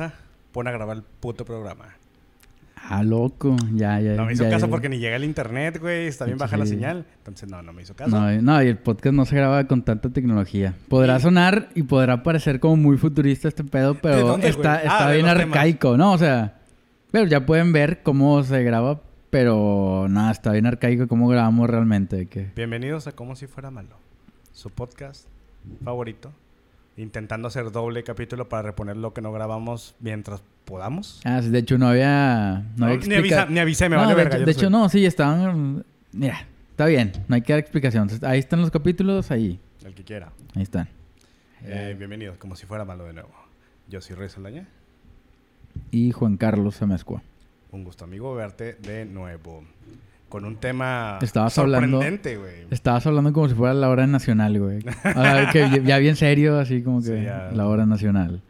Alexa, pon a grabar el puto programa. Ah, loco. Ya, ya. No me hizo ya, caso ya. porque ni llega el internet, güey. Está bien Sí. baja la señal. Entonces, no, no me hizo caso. No, no, y el podcast no se graba con tanta tecnología. Podrá sonar y podrá parecer como muy futurista este pedo, pero dónde, está, Ah, bien temas. arcaico, ¿no? O sea, pero ya pueden ver cómo se graba, pero nada, está bien arcaico cómo grabamos realmente. Que... Bienvenidos a Como si fuera malo. Su podcast favorito. Intentando hacer doble capítulo para reponer lo que no grabamos mientras podamos. Ah, sí, de hecho no había... No, había ni, avisa, explica- ni avisé, me No, vale de, verga. hecho, de soy- hecho, no, sí, estaban... Mira, está bien, no hay que dar explicación. Ahí están los capítulos, ahí, El que quiera. ahí están. Eh, bienvenidos, como si fuera malo de nuevo. Yo soy Rey Saldaña. Y Juan Carlos Amezcua. Un gusto, amigo, verte de nuevo. Con un tema Estabas sorprendente, güey. Estabas hablando como si fuera la hora nacional, güey. Que ya- bien serio, así como que Sí, ya. la hora nacional.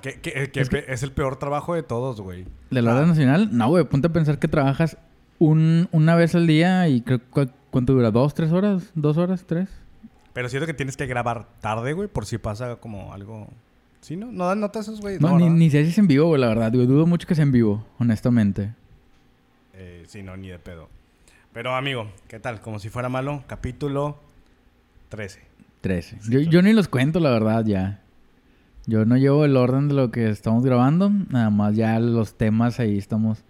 Que, que- que Es el peor trabajo de todos, güey. ¿De la hora Ah. nacional? No, güey, ponte a pensar que trabajas un, una vez al día y creo cu- ¿cuánto dura? ¿Dos, tres horas? ¿Dos horas? ¿Tres? Pero siento que tienes que grabar tarde, güey, por si pasa como algo... ¿Sí, no? ¿No dan notas esos, güey? No, ni, ni sé si es en vivo, güey, la verdad. Digo, dudo mucho que sea en vivo, honestamente. Eh, sí, no, ni de pedo. Pero, amigo, ¿qué tal? Como si fuera malo, capítulo 13. Trece. Yo, yo ni los cuento, la verdad, ya. Yo no llevo el orden de lo que estamos grabando. Nada más ya los temas ahí estamos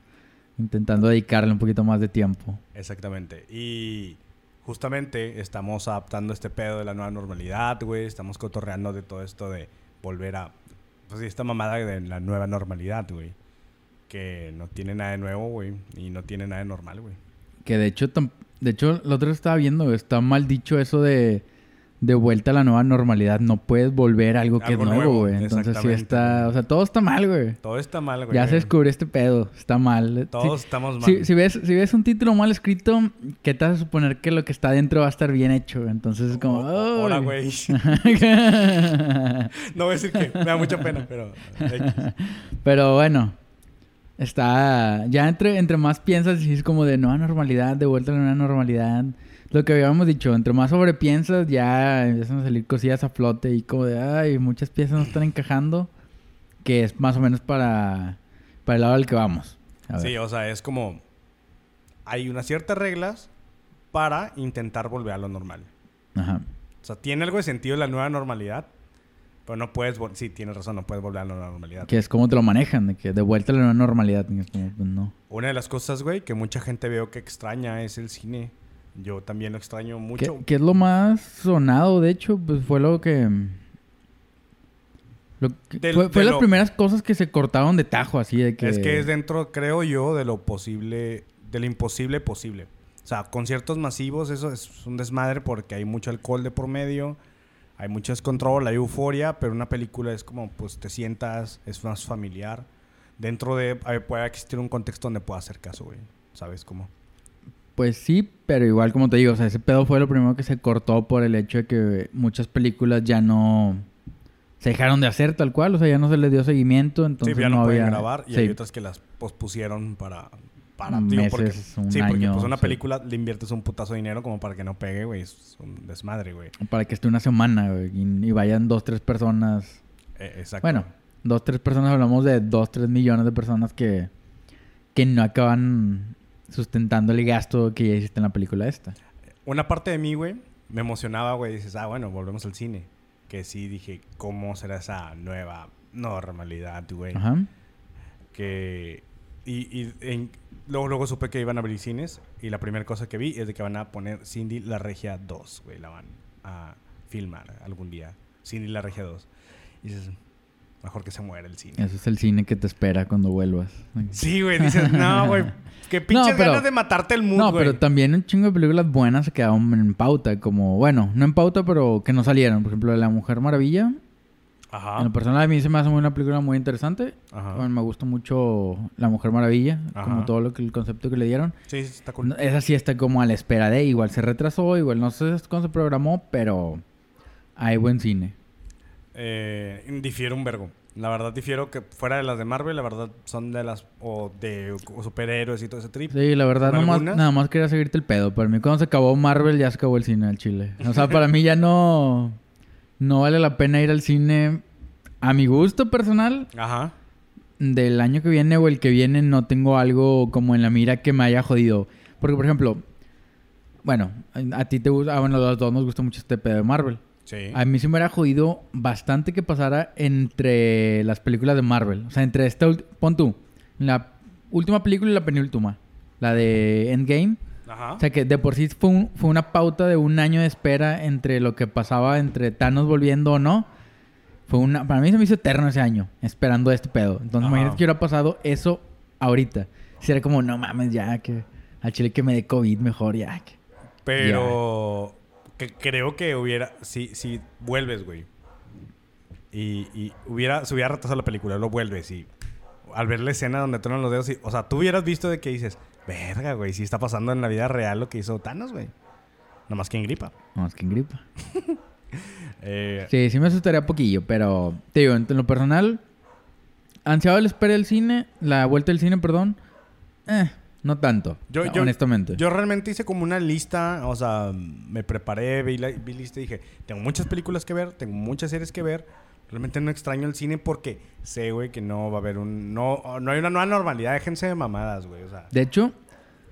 intentando dedicarle un poquito más de tiempo. Exactamente. Y justamente estamos adaptando este pedo de la nueva normalidad, güey. Estamos cotorreando de todo esto de volver a... Pues sí, esta mamada de la nueva normalidad, güey. Que no tiene nada de nuevo, güey. Y no tiene nada de normal, güey. Que de hecho, de hecho, otra vez estaba viendo, está mal dicho eso de, de vuelta a la nueva normalidad. No puedes volver a algo que Algo es nuevo, güey. Entonces sí está, o sea, todo está mal, güey. Todo está mal, güey. Ya se descubrió este pedo, está mal. Todos Si- estamos mal. si, si ves, si ves un título mal escrito, ¿qué te hace suponer que lo que está dentro va a estar bien hecho? Entonces es como... Hola, güey. no voy a decir que me da mucha pena, pero... Pero bueno, está. Ya entre, entre más piensas, y es como de nueva normalidad, de vuelta a la nueva normalidad. Lo que habíamos dicho, entre más sobrepiensas, ya empiezan a salir cosillas a flote y como de, ay, muchas piezas no están encajando. Que es más o menos para, para el lado al que vamos. Sí, o sea, es como... Hay unas ciertas reglas para intentar volver a lo normal. Ajá. O sea, tiene algo de sentido la nueva normalidad, pero no puedes... Sí, tienes razón, no puedes volver a la normalidad. Que es como te lo manejan, de que de vuelta a la normalidad. pues, no. Una de las cosas, güey, que mucha gente veo que extraña es el cine. Yo también lo extraño ¿Qué, mucho. qué es lo más sonado, de hecho? Pues fue lo que... lo que- Del- fue las lo- primeras cosas que se cortaron de tajo, así de que... Es que es dentro, creo yo, de lo posible, de lo imposible posible. O sea, conciertos masivos, eso es un desmadre porque hay mucho alcohol de por medio, hay mucho descontrol, hay euforia, pero una película es como, pues te sientas, es más familiar. Dentro de, puede existir un contexto donde pueda hacer caso, güey. ¿Sabes cómo? Pues sí, pero igual como te digo, o sea, ese pedo fue lo primero que se cortó por el hecho de que muchas películas ya no se dejaron de hacer tal cual, o sea, ya no se les dio seguimiento, entonces sí, ya no, pueden había grabar y sí, hay otras que las pospusieron para... para Meses, porque, un sí, porque año, pues una sí. película le inviertes un putazo de dinero como para que no pegue, güey. Es un desmadre, güey. para que esté una semana güey, y, y vayan dos, tres personas. Eh, exacto. Bueno, dos, tres personas, hablamos de dos, tres millones de personas que, que no acaban sustentando el gasto que ya hiciste en la película esta. Una parte de mí, güey, me emocionaba, güey. Dices, ah, bueno, volvemos al cine. Que sí dije, ¿cómo será esa nueva normalidad, güey? Ajá. Que... Y, y en- luego, luego supe que iban a abrir cines. Y la primera cosa que vi es de que van a poner Cindy la Regia 2, güey. La van a filmar algún día. Cindy la Regia 2. Y dices, mejor que se muera el cine. Eso es el cine que te espera cuando vuelvas. Sí, güey. Dices, no, güey. Qué pinches pero- ganas de matarte el mood, No, güey. pero también un chingo de películas buenas se quedaron en pauta, como, bueno, no en pauta, pero que no salieron. Por ejemplo, La Mujer Maravilla. Ajá. En lo personal a mí se me hace una película muy interesante. Ajá. Bueno, me gusta mucho La Mujer Maravilla, como todo lo que el concepto que le dieron. Sí, sí, está cool. Esa sí está como a la espera de, igual se retrasó, igual no sé cuándo se programó, pero hay buen cine. Eh, difiero un vergo. La verdad difiero que fuera de las de Marvel, la verdad son de las o de superhéroes y todo ese trip. Sí, la verdad, nada más quería seguirte el pedo. Para mí, cuando se acabó Marvel, ya se acabó el cine al Chile. O sea, para mí ya no, no vale la pena ir al cine a mi gusto personal, Ajá. del año que viene o el que viene no tengo algo como en la mira que me haya jodido. Porque, por ejemplo, bueno, a ti te gusta, ah, bueno, a los dos nos gusta mucho este pedo de Marvel. Sí. A mí se me hubiera jodido bastante que pasara entre las películas de Marvel. O sea, entre esta... Pon tú, la última película y la penúltima. La de Endgame. Ajá. O sea, que de por sí fue, un- fue una pauta de un año de espera entre lo que pasaba entre Thanos volviendo o no. Fue una... Para mí se me hizo eterno ese año, esperando este pedo. Entonces, Ajá. imagínate que hubiera pasado eso ahorita. Si era como, no mames, ya, que... Al chile que me dé COVID mejor, ya. que- Pero que creo que hubiera, si, si vuelves, güey, y, y hubiera, se hubiera retrasado la película, lo vuelves y al ver la escena donde truenan los dedos, y, o sea, tú hubieras visto de que dices, verga, güey, si está pasando en la vida real lo que hizo Thanos, güey. Nomás que en gripa. No, es que en gripa. Eh, Sí, sí me asustaría poquillo, pero te digo, en lo personal, ansiado el espera del cine, la vuelta del cine, perdón, eh, no tanto, Yo- yo- honestamente. Yo realmente hice como una lista, o sea, me preparé, vi, la, vi lista y dije, tengo muchas películas que ver, tengo muchas series que ver. Realmente no extraño el cine porque sé, güey, que no va a haber un... No, no hay una nueva normalidad, déjense de mamadas, güey, o sea... De hecho,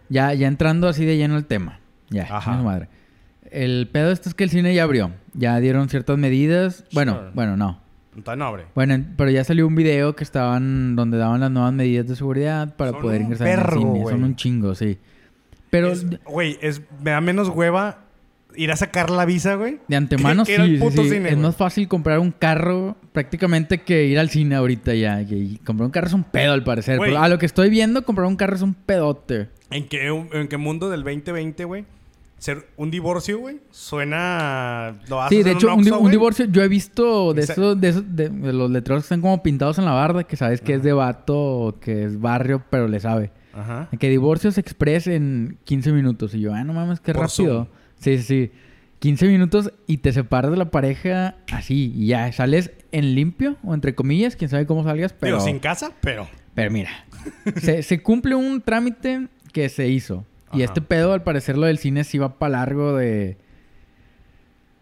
ya, ya entrando así de lleno al tema, ya, Ajá. madre. El pedo esto es que el cine ya abrió, ya dieron ciertas medidas, bueno, Sure. bueno, no. Entonces no abre. Bueno, en- pero ya salió un video que estaban donde daban las nuevas medidas de seguridad para Son poder ingresar el vergo, cine. güey. Son un chingo, sí. Pero Güey, es, me da menos hueva ir a sacar la visa, güey. De antemano que sí, cine, es güey. más fácil comprar un carro prácticamente que ir al cine ahorita ya. Y comprar un carro es un pedo al parecer. Güey. Pero a lo que estoy viendo, comprar un carro es un pedote. ¿En qué, ¿En qué mundo del 2020, güey? Ser un divorcio, güey, suena... Lo Sí, de hecho, un, di- divorcio, yo he visto de esos, de, esos- de- de los letreros que están como pintados en la barda, que sabes que es de vato que es barrio, pero le sabe. Ajá. Que divorcios express en 15 minutos. Y yo, ah, no mames, qué Por rápido. Zoom. Sí, sí, sí. 15 minutos y te separas de la pareja así. Y ya, sales en limpio, o entre comillas, quién sabe cómo salgas, pero... Digo, sin casa, pero... Pero mira, se, se cumple un trámite que se hizo. Y Ajá. este pedo, al parecer, lo del cine sí va para largo de...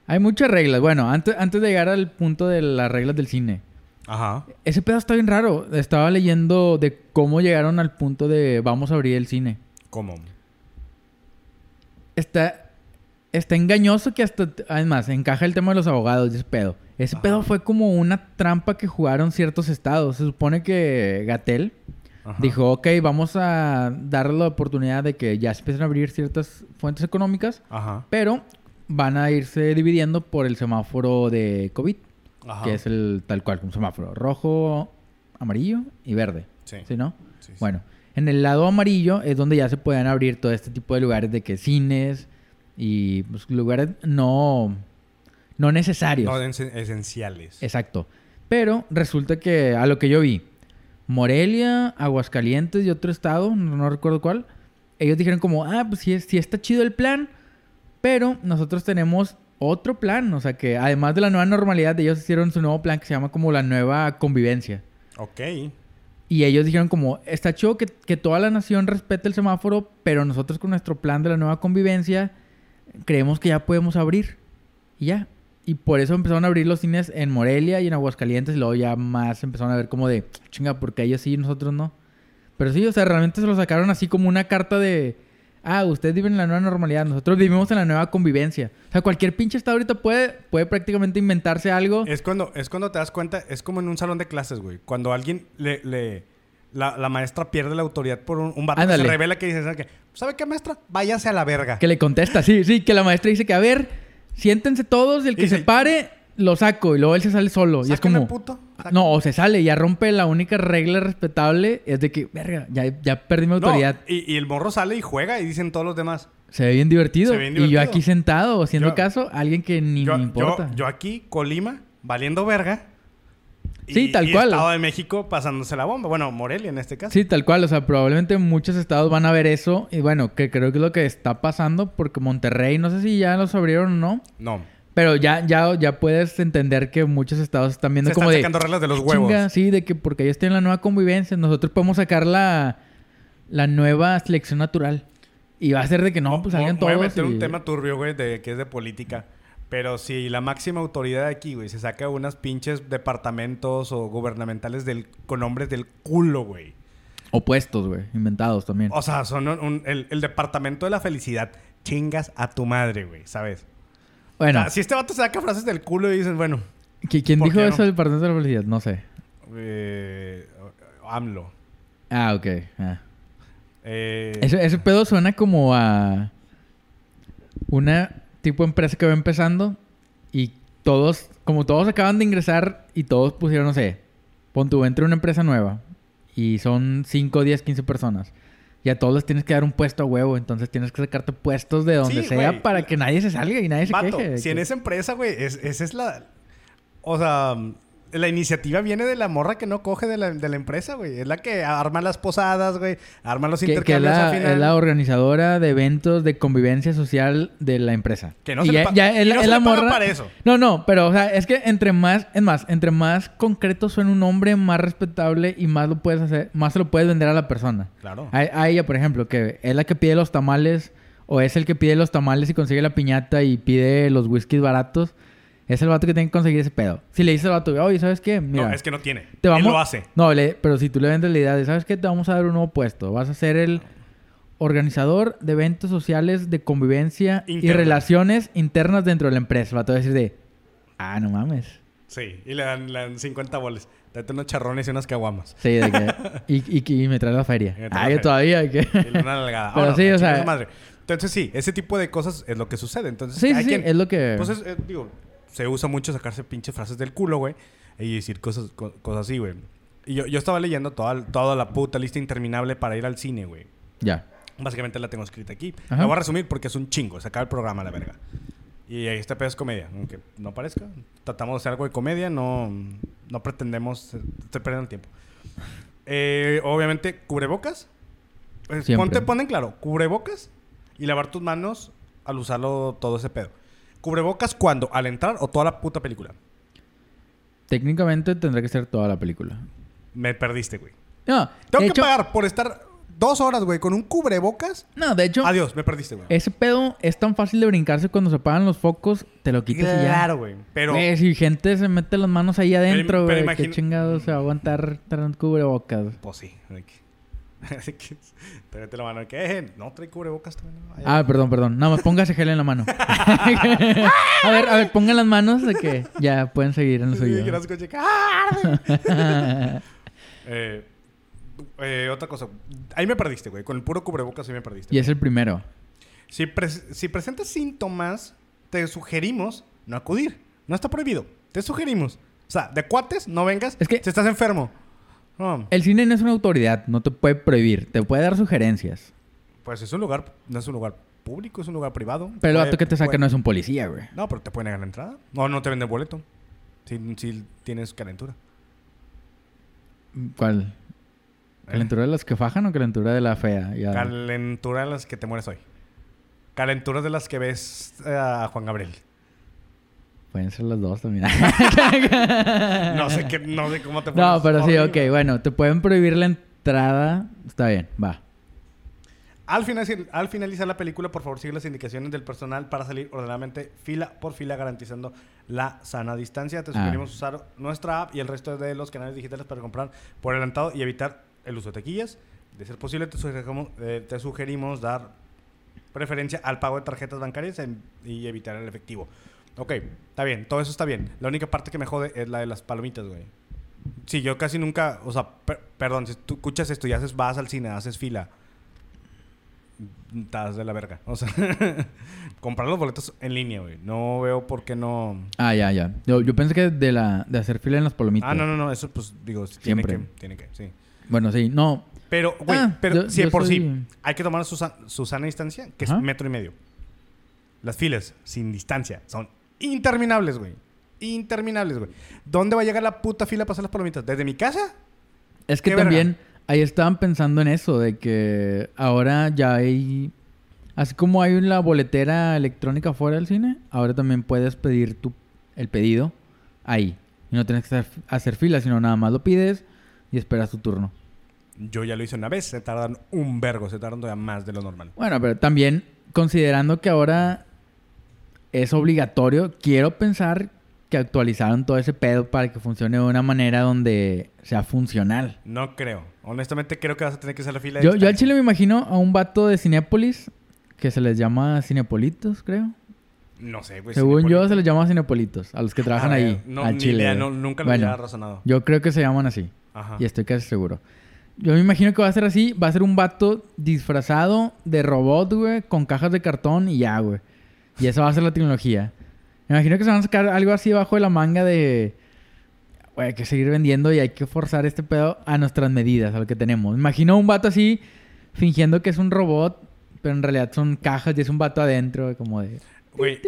Hay muchas reglas. Bueno, antes, antes de llegar al punto de las reglas del cine. Ajá. Ese pedo está bien raro. Estaba leyendo de cómo llegaron al punto de vamos a abrir el cine. ¿Cómo? Está, está engañoso que hasta... Además, encaja el tema de los abogados ese pedo. Ese Ajá. pedo fue como una trampa que jugaron ciertos estados. Se supone que Gatel... Dijo, ok, vamos a darle la oportunidad de que ya se empiecen a abrir ciertas fuentes económicas, Ajá. pero van a irse dividiendo por el semáforo de COVID, Ajá. que es el tal cual, un semáforo rojo, amarillo y verde. Sí. ¿Sí, no? Sí, sí. Bueno, en el lado amarillo es donde ya se pueden abrir todo este tipo de lugares de que cines y pues, lugares no, no necesarios. No esen- esenciales. Exacto. Pero resulta que a lo que yo vi, Morelia, Aguascalientes y otro estado, no, no recuerdo cuál, ellos dijeron como, ah, pues sí, sí está chido el plan, pero nosotros tenemos otro plan, o sea que además de la nueva normalidad, ellos hicieron su nuevo plan que se llama como la nueva convivencia. Ok. Y ellos dijeron como, está chido que, que toda la nación respete el semáforo, pero nosotros con nuestro plan de la nueva convivencia creemos que ya podemos abrir. Y ya. Y por eso empezaron a abrir los cines en Morelia y en Aguascalientes y luego ya más empezaron a ver como de, chinga, porque ellos sí y nosotros no. Pero sí, o sea, realmente se lo sacaron así como una carta de, ah, ustedes viven en la nueva normalidad, nosotros vivimos en la nueva convivencia. O sea, cualquier pinche estado ahorita puede, puede prácticamente inventarse algo. Es cuando, es cuando te das cuenta, es como en un salón de clases, güey. Cuando alguien le... le- la, la maestra pierde la autoridad por un, un vato que se revela que dice, ¿sabe qué? ¿Sabe qué, maestra? Váyase a la verga. Que le contesta, sí, sí, que la maestra dice que, a ver, siéntense todos y el que se pare, lo saco. Y luego él se sale solo. Y es como... puto. Sáqueme. No, o se sale, ya rompe la única regla respetable, es de que, verga, ya, ya perdí mi No, autoridad. y, y el morro sale y juega y dicen todos los demás. Se ve bien divertido. Se ve bien Y yo divertido. aquí sentado, haciendo Yo- caso a alguien que ni yo, me importa. yo, yo aquí, Colima, valiendo verga. Sí, tal cual. Estado de México pasándose la bomba. Bueno, Morelia en este caso. Sí, tal cual. O sea, probablemente muchos estados van a ver eso. Y bueno, que creo que es lo que está pasando. Porque Monterrey, no sé si ya los abrieron o no. No. Pero ya, ya, ya puedes entender que muchos estados están viendo Se como están de... sacando reglas de los "Ah, huevos. chinga", sí, de que porque ellos tienen la nueva convivencia, nosotros podemos sacar la, la nueva selección natural. Y va a ser de que no, pues salgan me voy a todos. meter y- un tema turbio, güey, de, que es de política. Pero si la máxima autoridad de aquí, güey, se saca unas pinches departamentos o gubernamentales del, con nombres del culo, güey. Opuestos, güey. Inventados también. O sea, son un- un- el, el departamento de la felicidad. Chingas a tu madre, güey, ¿sabes? Bueno, O sea, si este vato saca frases del culo y dicen, bueno, ¿qui- ¿quién ¿por dijo eso no? del Partido de la Felicidad? No sé. eh, AMLO. Ah, ok. ah. Eh, Ese, ese pedo suena como a una tipo empresa que va empezando y todos, como todos acaban de ingresar y todos pusieron, no sé, pon tu entre una empresa nueva y son 5, 10, 15 personas. Y a todos les tienes que dar un puesto a huevo, entonces tienes que sacarte puestos de donde Sí, sea para que nadie se salga y nadie se queje. si en esa empresa, güey, es, esa es la... O sea, la iniciativa viene de la morra que no coge de la, de la empresa, güey. Es la que arma las posadas, güey. Arma los que, que es, intercambios al final. es la organizadora de eventos de convivencia social de la empresa. Que no Y se le ya- y la- no se la le morra- para eso. No, no, pero o sea, es que entre más, es más, entre más concreto suena un nombre, más respetable y más lo puedes hacer, más se lo puedes vender a la persona. Claro. A, a ella, por ejemplo, que es la que pide los tamales, o es el que pide los tamales y consigue la piñata y pide los whiskies baratos, es el vato que tiene que conseguir ese pedo. Si le dices al vato, oye, ¿sabes qué? Mira, no, es que no tiene. te vamos... Él lo hace. No, le- pero si tú le vendes la idea de, ¿sabes qué? Te vamos a dar un nuevo puesto. Vas a ser el organizador de eventos sociales de convivencia y relaciones internas dentro de la empresa. El vato va a decir de, ah, no mames. Sí, y le dan, le dan 50 boles. Date unos charrones y unas caguamas. Sí, de que... y, y, y me trae la feria. Trae Ah, la yo feria. todavía. Que... Y una nalgada. Pero Ahora, sí, o sea- madre. Entonces sí, ese tipo de cosas es lo que sucede. Entonces, sí, cada sí, sí, quien- es lo que... Pues es, eh, digo, se usa mucho sacarse pinches frases del culo, güey. Y decir cosas, co- cosas así, güey. Y yo, yo estaba leyendo toda, toda la puta lista interminable para ir al cine, güey. Ya. Básicamente la tengo escrita aquí. Ajá. La voy a resumir porque es un chingo. Se acaba el programa, la verga. Y este pedo es comedia. Aunque no parezca. Tratamos de hacer algo de comedia. No, no pretendemos... Estoy perdiendo el tiempo. Eh, obviamente, cubrebocas. Eh, Siempre. Ponte, pon en claro. Cubrebocas y lavar tus manos al usarlo todo ese pedo. Cubrebocas cuando? ¿Al entrar o toda la puta película? Técnicamente tendrá que ser toda la película. Me perdiste, güey. No, Tengo que hecho... pagar por estar dos horas, güey, con un cubrebocas. No, de hecho... Adiós, me perdiste, güey. Ese pedo es tan fácil de brincarse cuando se apagan los focos, te lo quitas y ya. Claro, güey. Pero... Güey, si gente se mete las manos ahí adentro, güey, qué chingados se va a aguantar traer cubrebocas. Pues sí. que- Tráete la mano. ¿Qué? No trae cubrebocas también. ¿no? Ah, perdón, perdón. Nada más póngase gel en la mano. a ver, a ver, pongan las manos de que ya pueden seguir en lo sí, suyo. que no se escuche. ¡Ah! Eh, eh, otra cosa. Ahí me perdiste, güey. Con el puro cubrebocas sí me perdiste. y es el primero. Si, pres- si presentas síntomas, te sugerimos no acudir. No está prohibido. Te sugerimos. O sea, de cuates, no vengas Es que- si estás enfermo. No, El cine no es una autoridad, no te puede prohibir, te puede dar sugerencias. pues es un lugar, no es un lugar público, es un lugar privado. Pero el vato que te saca puede- no es un policía, güey. No, pero te pueden negar la entrada. No, no te venden boleto. Si, si tienes calentura. ¿Cuál? ¿Eh? ¿Calentura de las que fajan o calentura de la fea? Ya. Calentura de las que te mueres hoy. Calenturas de las que ves eh, a Juan Gabriel. Pueden ser las dos también. No sé qué, no sé cómo te No, pero sí, horrible. ok, bueno, te pueden prohibir la entrada. Está bien, va. Al, final- al finalizar la película, por favor, sigue las indicaciones del personal para salir ordenadamente fila por fila, garantizando la sana distancia. Te Ah. sugerimos usar nuestra app y el resto de los canales digitales para comprar por adelantado y evitar el uso de taquillas. De ser posible, te sugerimos, eh, te sugerimos dar preferencia al pago de tarjetas bancarias en- y evitar el efectivo. Ok, está bien, todo eso está bien. La única parte que me jode es la de las palomitas, güey. Sí, yo casi nunca, o sea, per- perdón, si tú escuchas esto y haces, vas al cine, haces fila, estás de la verga. O sea, comprar los boletos en línea, güey. No veo por qué no. Ah, ya, ya. Yo, yo pensé que de la de hacer fila en las palomitas. Ah, no, no, no, eso pues digo, sí, Siempre. tiene que, tiene que, sí. Bueno, sí, no. Pero, güey, Ah, pero yo- si yo por sí soy- hay que tomar su, su sana distancia, que Ajá. es metro y medio. Las filas sin distancia son interminables, güey. Interminables, güey. ¿Dónde va a llegar la puta fila para hacer las palomitas? ¿Desde mi casa? Es que también ahí estaban pensando en eso, de que ahora ya hay. Así como hay la boletera electrónica fuera del cine, ahora también puedes pedir tu, el pedido ahí. Y no tienes que hacer, hacer fila, sino nada más lo pides y esperas tu turno. Yo ya lo hice una vez, se tardan un vergo, se tardan todavía más de lo normal. Bueno, pero también considerando que ahora es obligatorio. Quiero pensar que actualizaron todo ese pedo para que funcione de una manera donde sea funcional. No creo. Honestamente creo que vas a tener que hacer la fila. Yo, yo al chile me imagino a un vato de Cinépolis que se les llama Cinepolitos, creo. No sé, pues. Según yo se les llama Cinepolitos, a los que trabajan A ver, ahí. No, al ni chile. idea, güey. no, nunca lo Bueno, había razonado. Yo creo que se llaman así. Ajá. Y estoy casi seguro. Yo me imagino que va a ser así. Va a ser un vato disfrazado de robot, güey, con cajas de cartón y ya, güey. Y esa va a ser la tecnología. Me imagino que se van a sacar algo así bajo de la manga de... Güey, hay que seguir vendiendo y hay que forzar este pedo a nuestras medidas, a lo que tenemos. Imagino un vato así fingiendo que es un robot, pero en realidad son cajas y es un vato adentro, como de... Güey,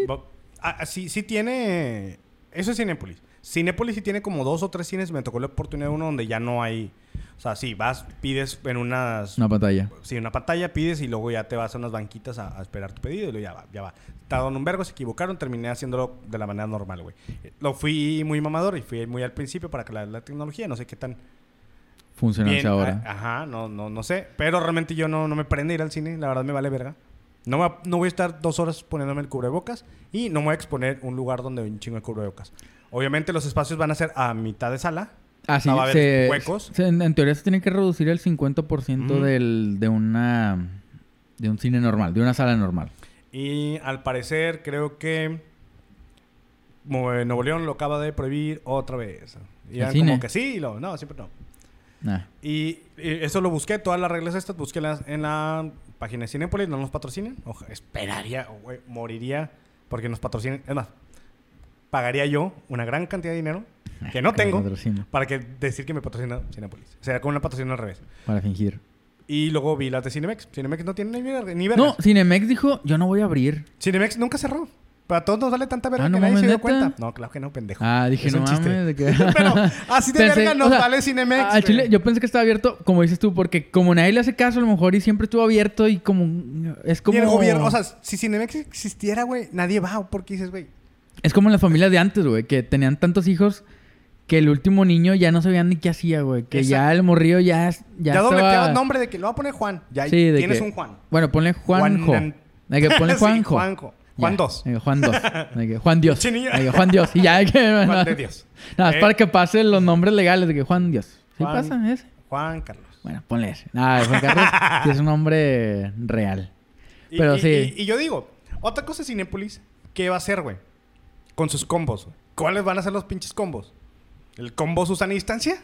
ah, ah, sí, sí tiene... Eso es Cinépolis. Cinépolis sí tiene como dos o tres cines. Me tocó la oportunidad de uno donde ya no hay... O sea, sí, vas, pides en unas... Una pantalla. Sí, una pantalla, pides y luego ya te vas a unas banquitas a, a esperar tu pedido y luego ya va, ya va. Tardaron un vergo, se equivocaron, terminé haciéndolo de la manera normal, güey. Lo fui muy mamador y fui muy al principio para que la, la tecnología, no sé qué tan Funcionarse ahora. ajá, no, no, no sé. Pero realmente yo no, no me prende ir al cine, la verdad me vale verga. No, me va- no voy a estar dos horas poniéndome el cubrebocas y no me voy a exponer un lugar donde hay un chingo de cubrebocas. Obviamente los espacios van a ser a mitad de sala. Ah, sí, No va a haber se- huecos. se- en, en teoría se tiene que reducir el 50% Ujú. del, de una de un cine normal, de una sala normal. Y al parecer creo que eh, Nuevo León lo acaba de prohibir otra vez. Y ¿El eran como que sí, y lo, no, siempre no. Nah. Y, y eso lo busqué, todas las reglas estas, busqué las- en la página de Cinepolis, no nos patrocinan. Esperaría, moriría porque nos patrocinen. Es más, pagaría yo una gran cantidad de dinero que no tengo para que decir que me patrocina Cinepolis. O sea, con una patrocina al revés. Para fingir. Y luego vi las de Cinemex. Cinemex no tiene ni verga. Ni vergas. No, Cinemex dijo, yo no voy a abrir. Cinemex nunca cerró. Pero a todos nos vale tanta verga Ah, no que nadie se dio ¿neta? cuenta. No, claro que no, pendejo. Ah, dije, Es no un chiste. mames. De que... Pero así de Pensé- verga nos o sea, vale Cinemex. a-. Chile, yo pensé que estaba abierto, como dices tú, porque como nadie le hace caso, a lo mejor y siempre estuvo abierto y como... Es como... Y el gobierno, o sea, si Cinemex existiera, güey, nadie va. Porque dices, güey, Es como en las familias de antes, güey, que tenían tantos hijos que el último niño ya no sabían ni qué hacía, güey. Que Exacto. ya el morrillo ya, ya, ya, estaba... el nombre de que lo va a poner Juan. Ya Sí, de tienes que- un Juan. Bueno, ponle Juanjo. Juan- De que ponle Sí, Juanjo. Juan Ya, 2. de que Juan 2. De que Juan Dios. De que Juan Dios. Y ya que... Juan de Dios. Nada, es Eh, para que pasen los nombres legales de que Juan Dios. ¿Sí Juan- pasa ese? Juan Carlos. Bueno, ponle ese. Nada, Juan Carlos sí es un nombre real. Pero y, sí. Y, y yo digo, otra cosa es Cinépolis, ¿qué va a hacer, güey? Con sus combos. ¿Cuáles van a ser los pinches combos? ¿El combo Susana Distancia?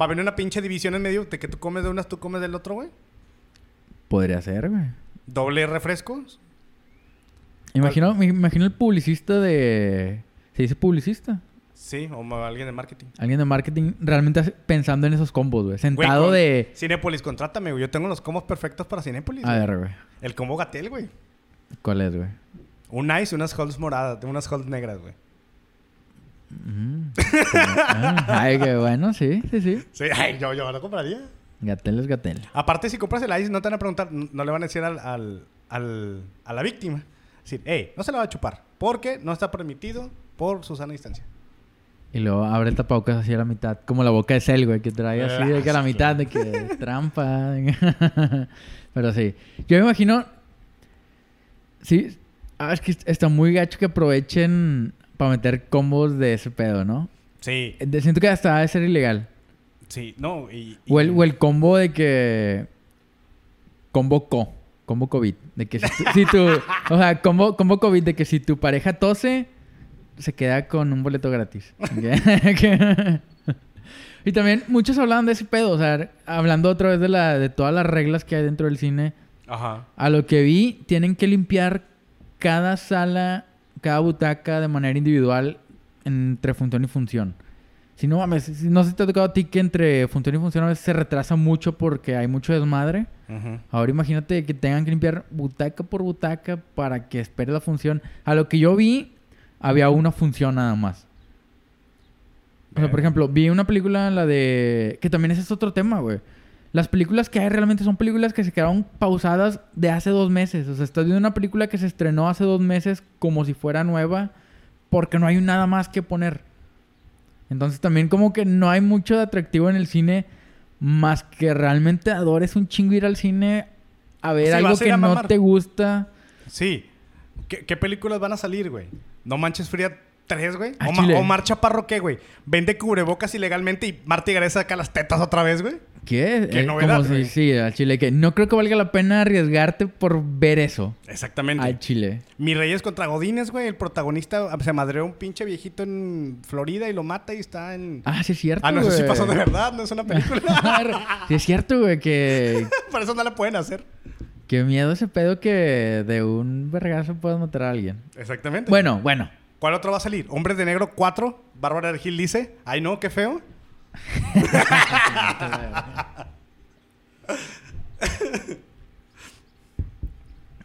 ¿Va a venir una pinche división en medio de que tú comes de unas, tú comes del otro, güey? Podría ser, güey. ¿Doble refrescos? Imagino, me imagino el publicista de... ¿Se dice publicista? Sí, o alguien de marketing. Alguien de marketing realmente pensando en esos combos, güey. Sentado de... Cinépolis, contrátame, güey. Yo tengo los combos perfectos para Cinépolis. A güey. ver, güey. El combo Gatel, güey. ¿Cuál es, güey? Un ice, unas halls moradas, unas halls negras, güey. Mm. Ah, Ay, qué bueno, sí, sí, sí. Sí, ay, yo, yo lo compraría. Gatel es Gatel. Aparte, si compras el ice, no te van a preguntar, no le van a decir al, al, al- a la víctima. Decir, hey, no se la va a chupar. Porque no está permitido por su sana distancia. Y luego abre el tapabocas así a la mitad. Como la boca de Cell, güey. Que trae así de que a la mitad, de que trampa. Pero sí. Yo me imagino... Sí. Ah, es que está muy gacho que aprovechen para meter combos de ese pedo, ¿no? Sí, Siento que hasta debe ser ilegal. sí, no. Y, y- O el, o el combo de que... Combo co. Combo COVID. De que si tu... si tu- o sea, combo, combo COVID de que si tu pareja tose, se queda con un boleto gratis. Y también muchos hablaban de ese pedo. O sea, hablando otra vez de, la, de todas las reglas que hay dentro del cine. Ajá. A lo que vi, tienen que limpiar cada sala, cada butaca de manera individual entre función y función. Si no mames, si no se te ha tocado a ti que entre función y función a veces se retrasa mucho porque hay mucho desmadre. Ujú. Ahora imagínate que tengan que limpiar butaca por butaca para que espere la función. A lo que yo vi, había una función nada más. O sea, por ejemplo, vi una película, la de... Que también ese es otro tema, güey. Las películas que hay realmente son películas que se quedaron pausadas de hace dos meses. O sea, estás viendo una película que se estrenó hace dos meses como si fuera nueva porque no hay nada más que poner. Entonces también como que no hay mucho de atractivo en el cine más que realmente adores un chingo ir al cine a ver Sí, algo que no te gusta. Sí. ¿Qué, qué películas van a salir, güey? No manches Fría 3, güey. Ah, O, Ma- chile. o Marcha Parro, ¿qué, güey? Vende cubrebocas ilegalmente y Marta Gareda saca las tetas otra vez, güey. ¿Qué? Qué Eh, novedad, como si, güey. sí, al chile. Que no creo que valga la pena arriesgarte por ver eso. Exactamente. Al chile. Mi Reyes contra Godines, güey. El protagonista se madreó un pinche viejito en Florida y lo mata y está en... Ah, sí es cierto, Ah, no, eso sí güey. pasó de verdad, no es una película. sí es cierto, güey, que... Por eso no la pueden hacer. Qué miedo ese pedo que de un vergazo puedas matar a alguien. Exactamente. Bueno, bueno. ¿Cuál otro va a salir? Hombres de Negro 4. Bárbara de Gil dice. Ay, no, qué feo.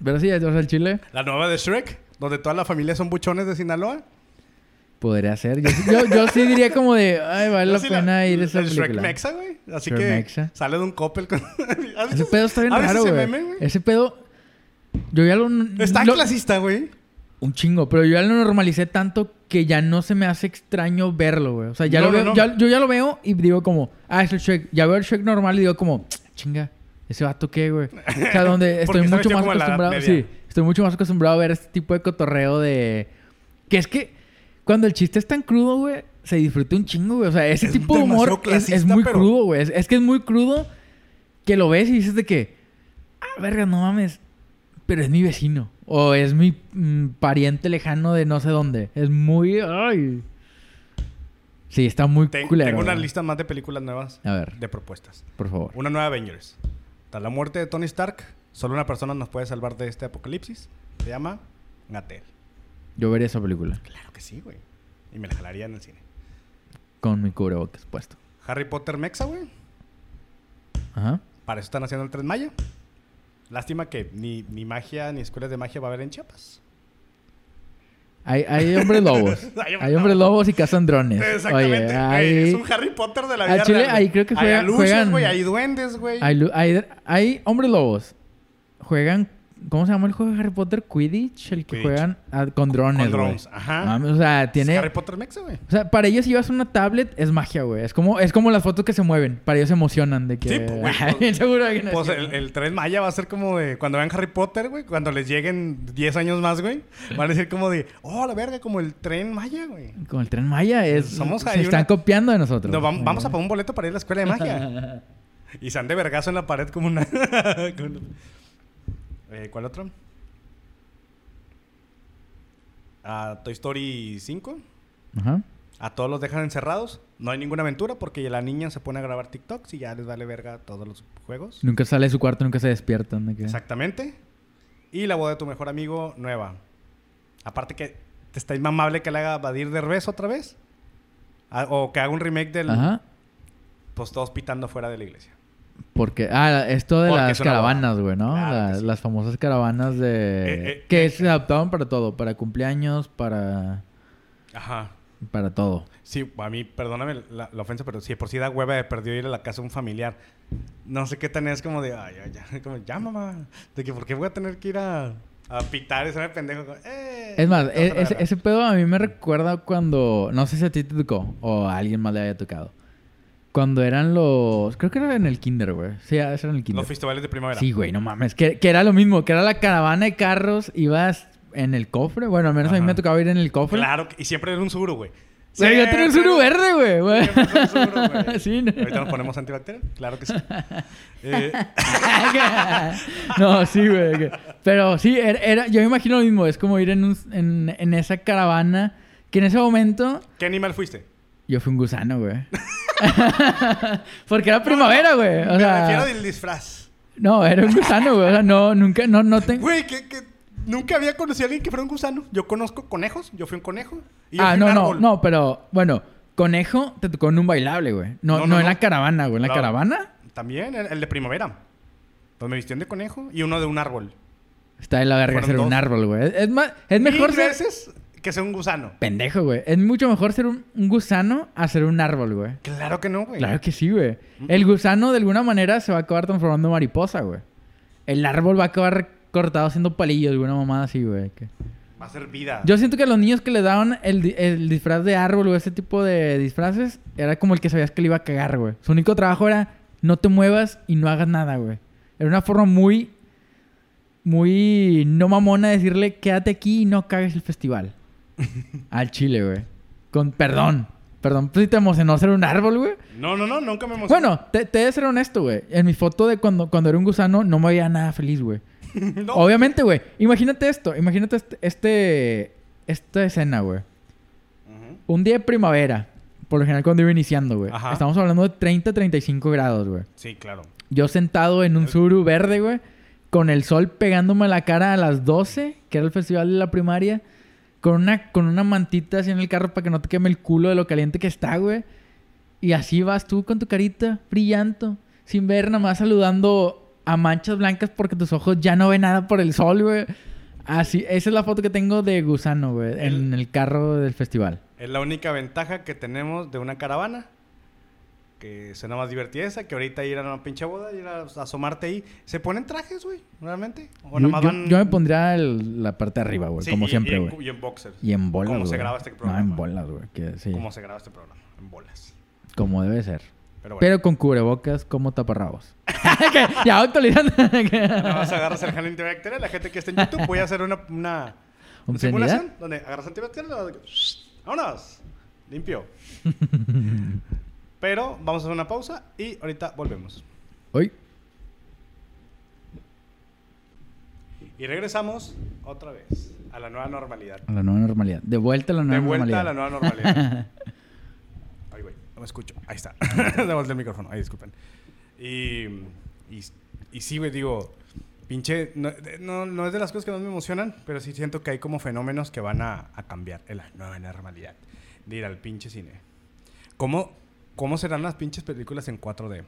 Pero sí, sea, el chile La nueva de Shrek, donde toda la familia son buchones de Sinaloa. podría ser. Yo, yo, yo sí diría como de, ay, vale la sí pena ir a esa el Shrek. Mexa, güey. Así Shrek que Mexa. sale de un Coppel con... ¿Has Ese pedo está bien ¿has visto raro, ese güey. Ese pedo... Yo ya lo... Está lo- clasista, güey. Un chingo, pero yo ya lo normalicé tanto que ya no se me hace extraño verlo, güey. O sea, ya No, lo no, veo, no. ya- yo ya lo veo y digo como, ah, es el Shrek. Ya veo el Shrek normal y digo como, chinga, ese vato qué, güey. O sea, donde estoy mucho más acostumbrado, sí, estoy mucho más acostumbrado a ver este tipo de cotorreo de que es que cuando el chiste es tan crudo, güey, se disfruta un chingo, güey. O sea, ese Es tipo de humor es, es muy pero- crudo, güey. Es, es que es muy crudo que lo ves y dices de que, ah, verga, no mames, pero es mi vecino. O es mi mm, pariente lejano de no sé dónde. Es muy. Ay. Sí, está muy Ten- culero. tengo una lista más de películas nuevas A ver, de propuestas. por favor. Una nueva Avengers. Tras la muerte de Tony Stark, solo una persona nos puede salvar de este apocalipsis. Se llama Gatel. Yo vería esa película Claro que sí, güey. Y me la jalaría en el cine. con mi cubrebocas puesto. Harry Potter Mexa, güey. Ajá. Para eso están haciendo el Tren Maya. Lástima que ni, ni magia ni escuelas de magia va a haber en Chiapas. Hay, hay hombres lobos. Hay hombres hay lobos y cazan drones. Exactamente. Oye, hay, Es un Harry Potter de la vida chile, real, ahí creo que Hay juega- alucios, juegan- güey. Hay duendes, güey. hay, hay, hay hombres lobos. Juegan. ¿Cómo se llama el juego de Harry Potter? Quidditch. El que Quidditch. juegan ah, con drones. Con drones. Ajá. Mames, o sea, Es tiene. Harry Potter Mexa, güey. O sea, para ellos si llevas una tablet es magia, güey. Es como, es como las fotos que se mueven. Para ellos se emocionan de que... Sí, pues, güey, Ay, pues- seguro que no Pues es el, el tren Maya va a ser como de cuando vean Harry Potter, güey, cuando les lleguen 10 años más, güey, van a decir como de, oh, la verga, como el tren Maya, güey. Con el tren Maya es... Somos se están una- copiando de nosotros. No, vam- vamos a poner un boleto para ir a la escuela de magia. y se han de vergazo en la pared como una. como una- Eh, ¿Cuál otro? A Toy Story 5. Ajá. A todos los dejan encerrados. No hay ninguna aventura porque la niña se pone a grabar TikToks y ya les vale verga todos los juegos. Nunca sale de su cuarto, nunca se despiertan. de Exactamente. Y la boda de tu mejor amigo nueva. Aparte que te está inmamable que le haga Badir Derbez otra vez. Ah, o que haga un remake del... Ajá. Pues todos pitando fuera de la iglesia. Porque... Ah, esto de Porque las caravanas, güey, ¿no? Claro La- que sí. Las famosas caravanas de... Eh, eh, que eh, se adaptaban para todo. Para cumpleaños, para... Ajá. Para todo. Sí, a mí, perdóname la, la ofensa, pero si por sí da hueva de perdido ir a la casa de un familiar. No sé qué tan es como de, ay, ay, ya, como, ya, mamá. De que, ¿por qué voy a tener que ir a, a pitar ese pendejo? "Eh". Es más, e- ese, ese pedo a mí me recuerda cuando... No sé si a ti te tocó o a alguien más le haya tocado. Cuando eran los... Creo que era en el kinder, güey. Sí, ese era en el kinder. Los festivales de primavera. Sí, güey, no mames. Que, que era lo mismo, que era la caravana de carros, ibas en el cofre. Bueno, al menos a mí me tocaba ir en el cofre. Claro, y siempre era un suru, güey. Güey, yo tenía un suru verde, güey, güey. siempre fue un Suru, güey. Sí, ¿no? Ahorita nos ponemos antibacterial, claro que sí. Eh, no, sí, güey. Pero sí, era, era- yo me imagino lo mismo. Es como ir en, un- en, en esa caravana que en ese momento ¿Qué animal fuiste? Yo fui un gusano, güey. Porque era primavera, güey. O Me refiero sea, del disfraz. no, era un gusano, güey. O sea, no, nunca, no, no tengo... Güey, que, que nunca había conocido a alguien que fuera un gusano. Yo conozco conejos, yo fui un conejo. Y yo Ah, fui no, un no, árbol. no, pero bueno, conejo te tocó en un bailable, güey. No, No, no, no, en la caravana, güey. En la Claro. caravana También, el, el de primavera. Pues me vistían de conejo y uno de un árbol. está de la verga Fueron ser un dos. árbol, güey. Es, es más, es mejor Mil ser veces que sea un gusano. pendejo, güey. Es mucho mejor ser un, un gusano a ser un árbol, güey. Claro que no, güey. Claro que sí, güey. El gusano de alguna manera se va a acabar transformando en mariposa, güey. El árbol va a acabar cortado haciendo palillos, alguna mamada así, güey. que- Va a ser vida. Yo siento que a los niños que le daban el, el disfraz de árbol o ese tipo de disfraces, era como el que sabías que le iba a cagar, güey. Su único trabajo era no te muevas y no hagas nada, güey. Era una forma muy muy no mamona decirle quédate aquí y no cagues el festival. Al chile, güey. Con perdón. Perdón, pues si te emocionó ser un árbol, güey. No, no, no, nunca me emocioné. Bueno, te, te ser honesto, güey. En mi foto de cuando, cuando era un gusano no me veía nada feliz, güey. no. Obviamente, güey. Imagínate esto. Imagínate este, este- esta escena, güey. Un día de primavera. Por lo general cuando iba iniciando, güey. Estamos hablando de 30, 35 grados, güey. Sí, claro. Yo sentado en un suru verde, güey. Con el sol pegándome a la cara a las 12, que era el festival de la primaria. Con una, con una mantita así en el carro para que no te queme el culo de lo caliente que está, güey. Y así vas tú con tu carita brillando. Sin ver, nada más saludando a manchas blancas porque tus ojos ya no ven nada por el sol, güey. Así, esa es la foto que tengo de Gusano, güey. En el carro del festival. Es la única ventaja que tenemos de una caravana. Que suena más divertida esa que ahorita ir a una pinche boda, ir a asomarte ahí. ¿Se ponen trajes, güey? ¿Realmente? ¿O Yo, van- me pondría el- la parte de arriba, güey. Sí, como y- siempre, y en- güey. Y en boxers. Y en bolas, Como se graba este No, programa. en bolas, güey. sí. Como se graba este programa. En bolas. Como debe ser. Pero bueno. Pero con cubrebocas como taparrabos. Ya actualizando. Nada más agarras el gel antibacterial. La gente que está en YouTube, voy a hacer una, una, simulación donde agarras antibacterial. lo- ¡Vámonos! Limpio. Pero vamos a hacer una pausa y ahorita volvemos. Uy. Y regresamos otra vez a la nueva normalidad. A la nueva normalidad. De vuelta a la De nueva vuelta normalidad. a la nueva normalidad. Ay, güey, no me escucho. Ahí está. De vuelta el micrófono. Ay, disculpen. Y, y, y sí, güey, digo, pinche, no, no, no es de las cosas que más me emocionan, pero sí siento que hay como fenómenos que van a, a cambiar en la nueva normalidad de ir al pinche cine. ¿Cómo, ¿Cómo serán las pinches películas en 4D?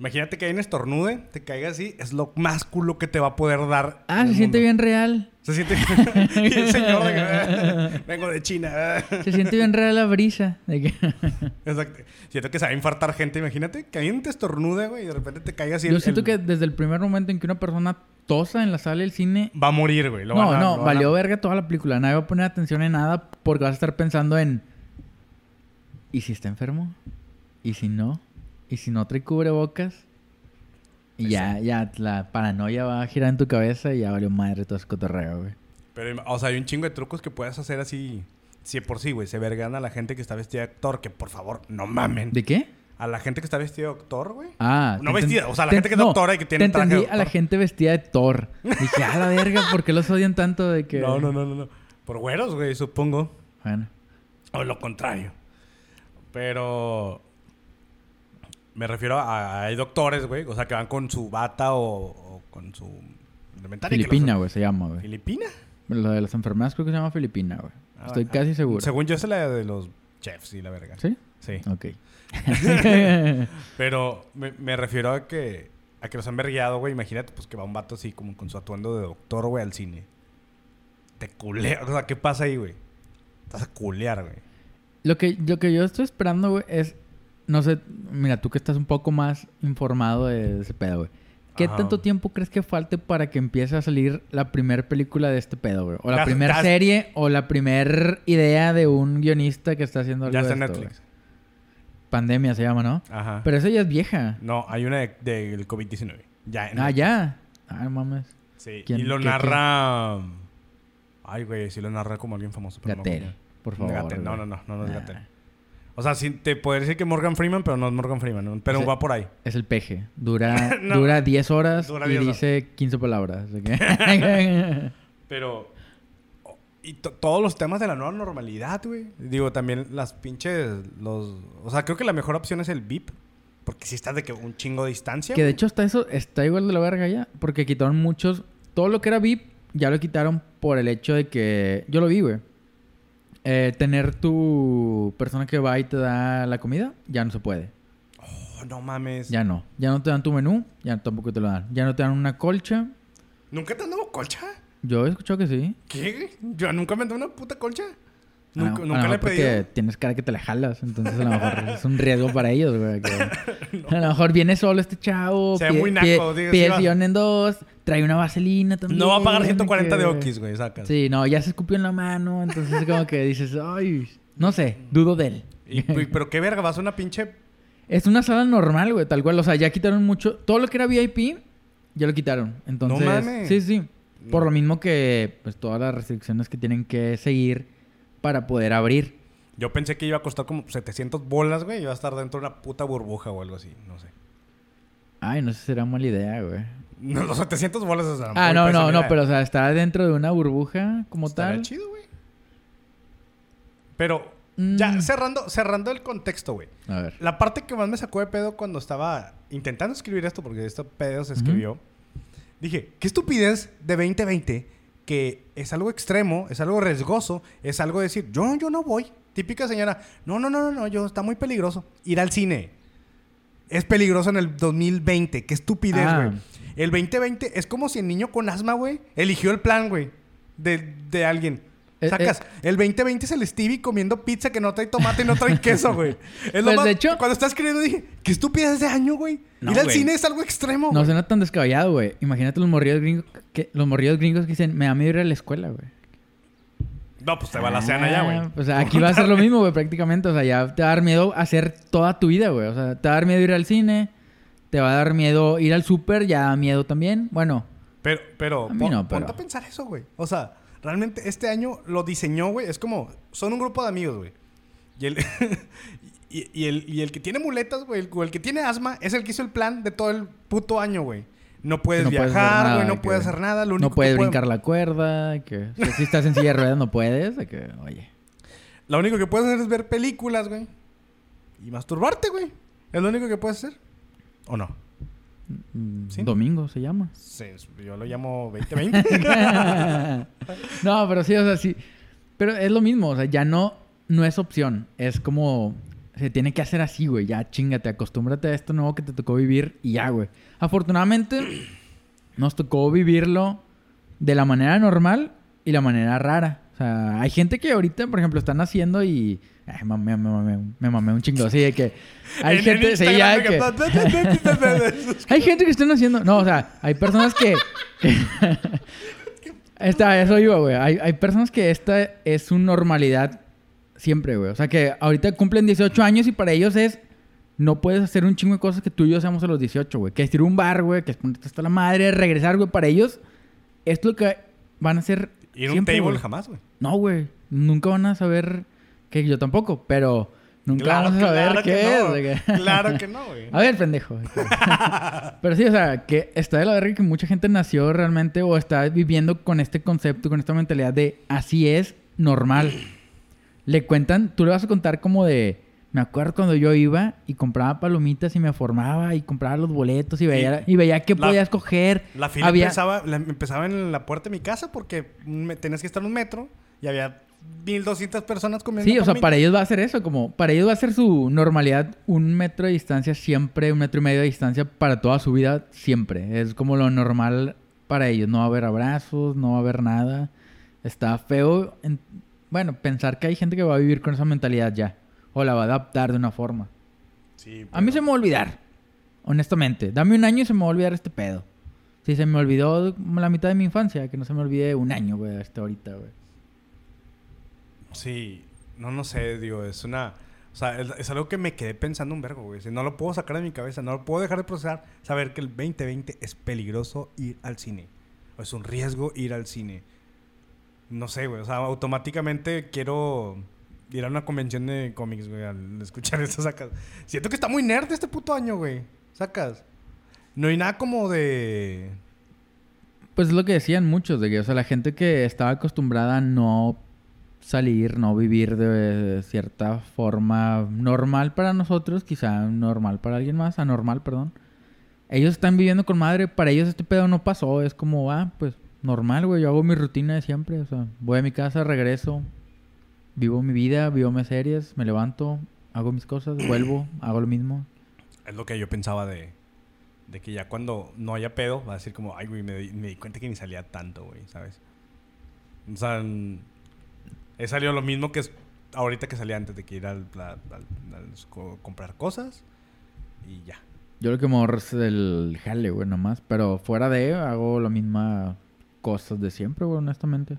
Imagínate que un estornude, te caiga así, es lo más culo que te va a poder dar. Ah, se siente bien real. Se siente. y el señor de que, vengo de China. Se siente bien real la brisa. De que... Exacto. Siento que se va a infartar gente, imagínate. Que alguien te estornude, güey, y de repente te caiga así. Yo el- siento el- que desde el primer momento en que una persona tosa en la sala del cine... Va a morir, güey. lo no, van a- no, lo van a- valió verga toda la película. Nadie va a poner atención en nada porque vas a estar pensando en... ¿Y si está enfermo? ¿Y si no? ¿Y si no trae cubrebocas? Y ya, ya la paranoia va a girar en tu cabeza y ya valió madre todo ese cotorreo, güey. Pero, o sea, hay un chingo de trucos que puedes hacer así. Sí, por sí, güey. Se vergan a la gente que está vestida de actor. Que por favor, no mamen. ¿De qué? A la gente que está vestida de actor, güey. Ah. No vestida, o sea, la te- gente que es doctora y que tiene Te traje de a la doctor. gente vestida de Thor. Dije, a la verga, ¿por qué los odian tanto de que...? No, no, no, no, no. Por güeros, güey, supongo. Bueno. O lo contrario. Pero. Me refiero a. Hay doctores, güey. O sea, que van con su bata o, o con su. Filipina, güey, se llama, güey. ¿Filipina? Lo de las enfermedades creo que se llama Filipina, güey. Ah, Estoy bueno. casi seguro. Según yo, es la de los chefs y la verga. ¿Sí? Sí. Ok. Pero me, me refiero a que. A que los han vergueado, güey. Imagínate, pues que va un vato así, como con su atuendo de doctor, güey, al cine. Te culea. O sea, ¿qué pasa ahí, güey? Estás a culear, güey. Lo, que, lo que yo estoy esperando, güey, es... No sé, mira, tú que estás un poco más informado de ese pedo, güey. ¿Qué Ajá. tanto tiempo crees que falte para que empiece a salir la primera película de este pedo, güey? O la primera serie o la primera idea de un guionista que está haciendo algo Ya de está en esto, Netflix. güey. Pandemia se llama, ¿no? Ajá. Pero esa ya es vieja. No, hay una de- del COVID-19. Ya. en Ah, Netflix. ya. Ah, no mames. Sí. ¿Quién- y lo qué- narra. Ay, güey, sí lo narra como alguien famoso. Pero no. Por favor. Gatel. No, no, no, no, no es Ah. O sea, sí te podría decir que Morgan Freeman, pero no es Morgan Freeman. ¿no? Pero va por ahí. Es el peje. Dura, No. dura 10 horas Dura y 10 horas. dice 15 palabras. que- Pero. Y to- todos los temas de la nueva normalidad, güey. Digo, también las pinches. Los. O sea, creo que la mejor opción es el VIP. Porque si estás de que un chingo de distancia. que de hecho hasta eso está igual de la verga ya. Porque quitaron muchos... Todo lo que era VIP ya lo quitaron por el hecho de que... Yo lo vi, güey. Eh, tener tu persona que va y te da la comida, ya no se puede. Oh, no mames. Ya no. Ya no te dan tu menú, ya tampoco te lo dan. Ya no te dan una colcha. ¿Nunca te han dado colcha? Yo he escuchado que sí. ¿Qué? Yo nunca me han dado una puta colcha. Nunca, nunca le he pedido. tienes cara que te la jalas, entonces a lo mejor es un riesgo para ellos, güey. que- A lo mejor viene solo este chavo, Se ve muy naco, pide- digo, va. sillón en dos, trae una vaselina también. No va a pagar 140 de que- okis, güey, sacas. Sí, no, ya se escupió en la mano, entonces como que dices, ay, no sé, dudo de él. Y- pero qué verga, vas a una pinche. Es una sala normal, güey, tal cual. O sea, ya quitaron mucho. Todo lo que era VIP, Ya lo quitaron. Entonces, mames. sí, sí. Por lo mismo que pues todas las restricciones que tienen que seguir para poder abrir. Yo pensé que iba a costar como 700 bolas, güey. Iba a estar dentro de una puta burbuja o algo así. No sé. Ay, no sé si será mala idea, güey. No, los 700 bolas o sea, Ah, no, no, no, pero o sea, está dentro de una burbuja como Estaría tal. chido, güey. Pero Mm. ya cerrando, cerrando el contexto, güey. A ver. La parte que más me sacó de pedo cuando estaba intentando escribir esto, porque este pedo se escribió, dije, qué estupidez de 2020, que es algo extremo, es algo riesgoso, es algo de decir, yo, yo no voy. Típica señora, no, no, no, no, no, yo, está muy peligroso. Ir al cine. Es peligroso en el 2020, qué estupidez, Ah. El 2020 es como si el niño con asma, güey, eligió el plan, güey, de, de alguien. Eh, Sacas, el 2020 es el Stevie comiendo pizza que no trae tomate y no trae queso, güey. Es lo Pues, más- de hecho- Cuando estás escribiendo dije, qué estupidez de año, güey. No, Ir al cine es algo extremo, No suena tan descabellado, güey. Imagínate los morrillos gringos que, los morrillos gringos que dicen, me da miedo ir a la escuela, güey. No, pues te balacean allá, güey. Ah, Pues aquí va a ser lo mismo, güey, prácticamente. O sea, ya te va a dar miedo hacer toda tu vida, güey. O sea, te va a dar miedo ir al cine, te va a dar miedo ir al súper, ya da miedo también. Bueno, Pero, pero, A mí pon- no, pero- ponte a pensar eso, güey. O sea, realmente este año lo diseñó, güey. Es como, son un grupo de amigos, güey. Y el, y, y el, y el que tiene muletas, güey, el, o el que tiene asma, es el que hizo el plan de todo el puto año, güey. No puedes no viajar, güey, no puedes hacer nada. Lo único no puedes que puede- brincar la cuerda, que si estás en silla de ruedas no puedes, de que, oye. Lo único que puedes hacer es ver películas, güey. Y masturbarte, güey. Es lo único que puedes hacer. ¿O no? mm, Sí. Domingo se llama. Sí, yo lo llamo 2020. no, pero sí, o sea, sí. Pero es lo mismo, o sea, ya no, no es opción. Es como, se tiene que hacer así, güey. Ya chingate, acostúmbrate a esto nuevo que te tocó vivir y ya, güey. Afortunadamente, nos tocó vivirlo de la manera normal y la manera rara. O sea, hay gente que ahorita, por ejemplo, están haciendo y... Ay, mame, me mamé, me mamé un chingo así de que... Hay En- gente... en sí, ya Instagram, que... Hay gente que están haciendo. No, o sea, hay personas que. Esta, eso iba, güey. Hay, hay personas que esta es su normalidad siempre, güey. O sea, que ahorita cumplen 18 años y para ellos es. No puedes hacer un chingo de cosas que tú y yo hacemos a los 18, güey. Que es ir a un bar, güey. Que es ponerte hasta la madre, regresar, güey. Para ellos, esto es lo que van a hacer. Ir a un table güey. jamás, güey. No, güey. Nunca van a saber. Que yo tampoco, pero. Nunca vamos a saber claro qué que es. no. que- Claro que no, güey. a ver, pendejo. Pero sí, o sea, que está de la verga que mucha gente nació realmente o está viviendo con este concepto, con esta mentalidad de así es normal. Le cuentan, tú le vas a contar como de, me acuerdo cuando yo iba y compraba palomitas y me formaba y compraba los boletos y veía, y, veía qué podía escoger. La fila Había- empezaba, la- empezaba en la puerta de mi casa porque me- tenías que estar en un metro y había 1200 personas comiendo. Sí, o sea, para ellos va a ser eso, como para ellos va a ser su normalidad un metro de distancia siempre, un metro y medio de distancia para toda su vida siempre. Es como lo normal para ellos. No va a haber abrazos, no va a haber nada. Está feo, en- bueno, pensar que hay gente que va a vivir con esa mentalidad ya. O la va a adaptar de una forma. Sí, A mí se me va a olvidar, honestamente. Dame un año y se me va a olvidar este pedo. Sí, se me olvidó la mitad de mi infancia, que no se me olvide un año, güey, hasta ahorita, güey. Sí, no, no sé, digo, es una... O sea, es, algo que me quedé pensando un vergo, güey. No lo puedo sacar de mi cabeza, no lo puedo dejar de procesar, saber que el 2020 es peligroso ir al cine. O es un riesgo ir al cine. No sé, güey. O sea, automáticamente quiero ir a una convención de cómics, güey, al escuchar esto, sacas. Siento que está muy nerd este puto año, güey. Sacas. No hay nada como de... Pues es lo que decían muchos, de que, o sea, la gente que estaba acostumbrada no salir, no vivir de cierta forma normal para nosotros, quizá normal para alguien más, anormal, perdón. Ellos están viviendo con madre, para ellos este pedo no pasó, es como, ah, pues normal, güey, yo hago mi rutina de siempre, o sea, voy a mi casa, regreso, vivo mi vida, vivo mis series, me levanto, hago mis cosas, vuelvo, hago lo mismo. Es lo que yo pensaba de, de que ya cuando no haya pedo, va a decir como, ay, güey, me, di- me di cuenta que ni salía tanto, güey, ¿sabes? O sea, he salido lo mismo que ahorita que salía antes de que ir al, al- al- al co- comprar cosas y ya. Yo lo que me ahorro es el jale, güey, nomás. Pero fuera de hago la misma cosas de siempre, güey, honestamente.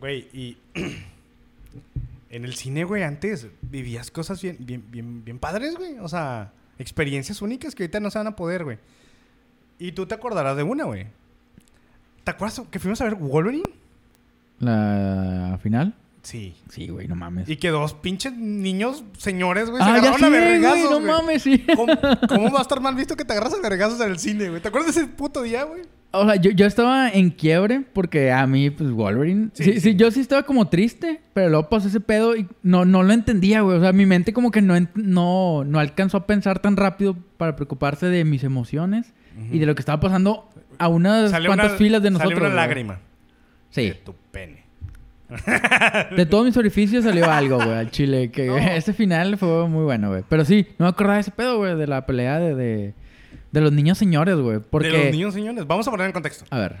Güey, y en el cine, güey, antes vivías cosas bien, bien, bien, bien padres, güey. O sea, experiencias únicas que ahorita no se van a poder, güey. Y tú te acordarás de una, güey. ¿Te acuerdas que fuimos a ver Wolverine? ¿La final? Sí. Sí, güey, no mames. Y que dos pinches niños, señores, güey, se ah, ya agarraron sí, a güey, vergazos, no güey. mames, sí. ¿Cómo, cómo va a estar mal visto que te agarras a vergazos en el cine, güey? ¿Te acuerdas de ese puto día, güey? O sea, yo, yo estaba en quiebre porque a mí, pues, Wolverine... Sí, Sí, yo sí estaba como triste, pero luego pasó ese pedo y no, no lo entendía, güey. O sea, mi mente como que no, no, no alcanzó a pensar tan rápido para preocuparse de mis emociones y de lo que estaba pasando a unas cuantas una- filas de nosotros. Salió una lágrima. Sí. De tu pene. De todos mis orificios salió algo, güey, al chile. Que No. ese final fue muy bueno, güey. Pero sí, no me acordaba de ese pedo, güey, de la pelea de, de, de los niños señores, güey. Porque... De los niños, señores. Vamos a poner en contexto. A ver.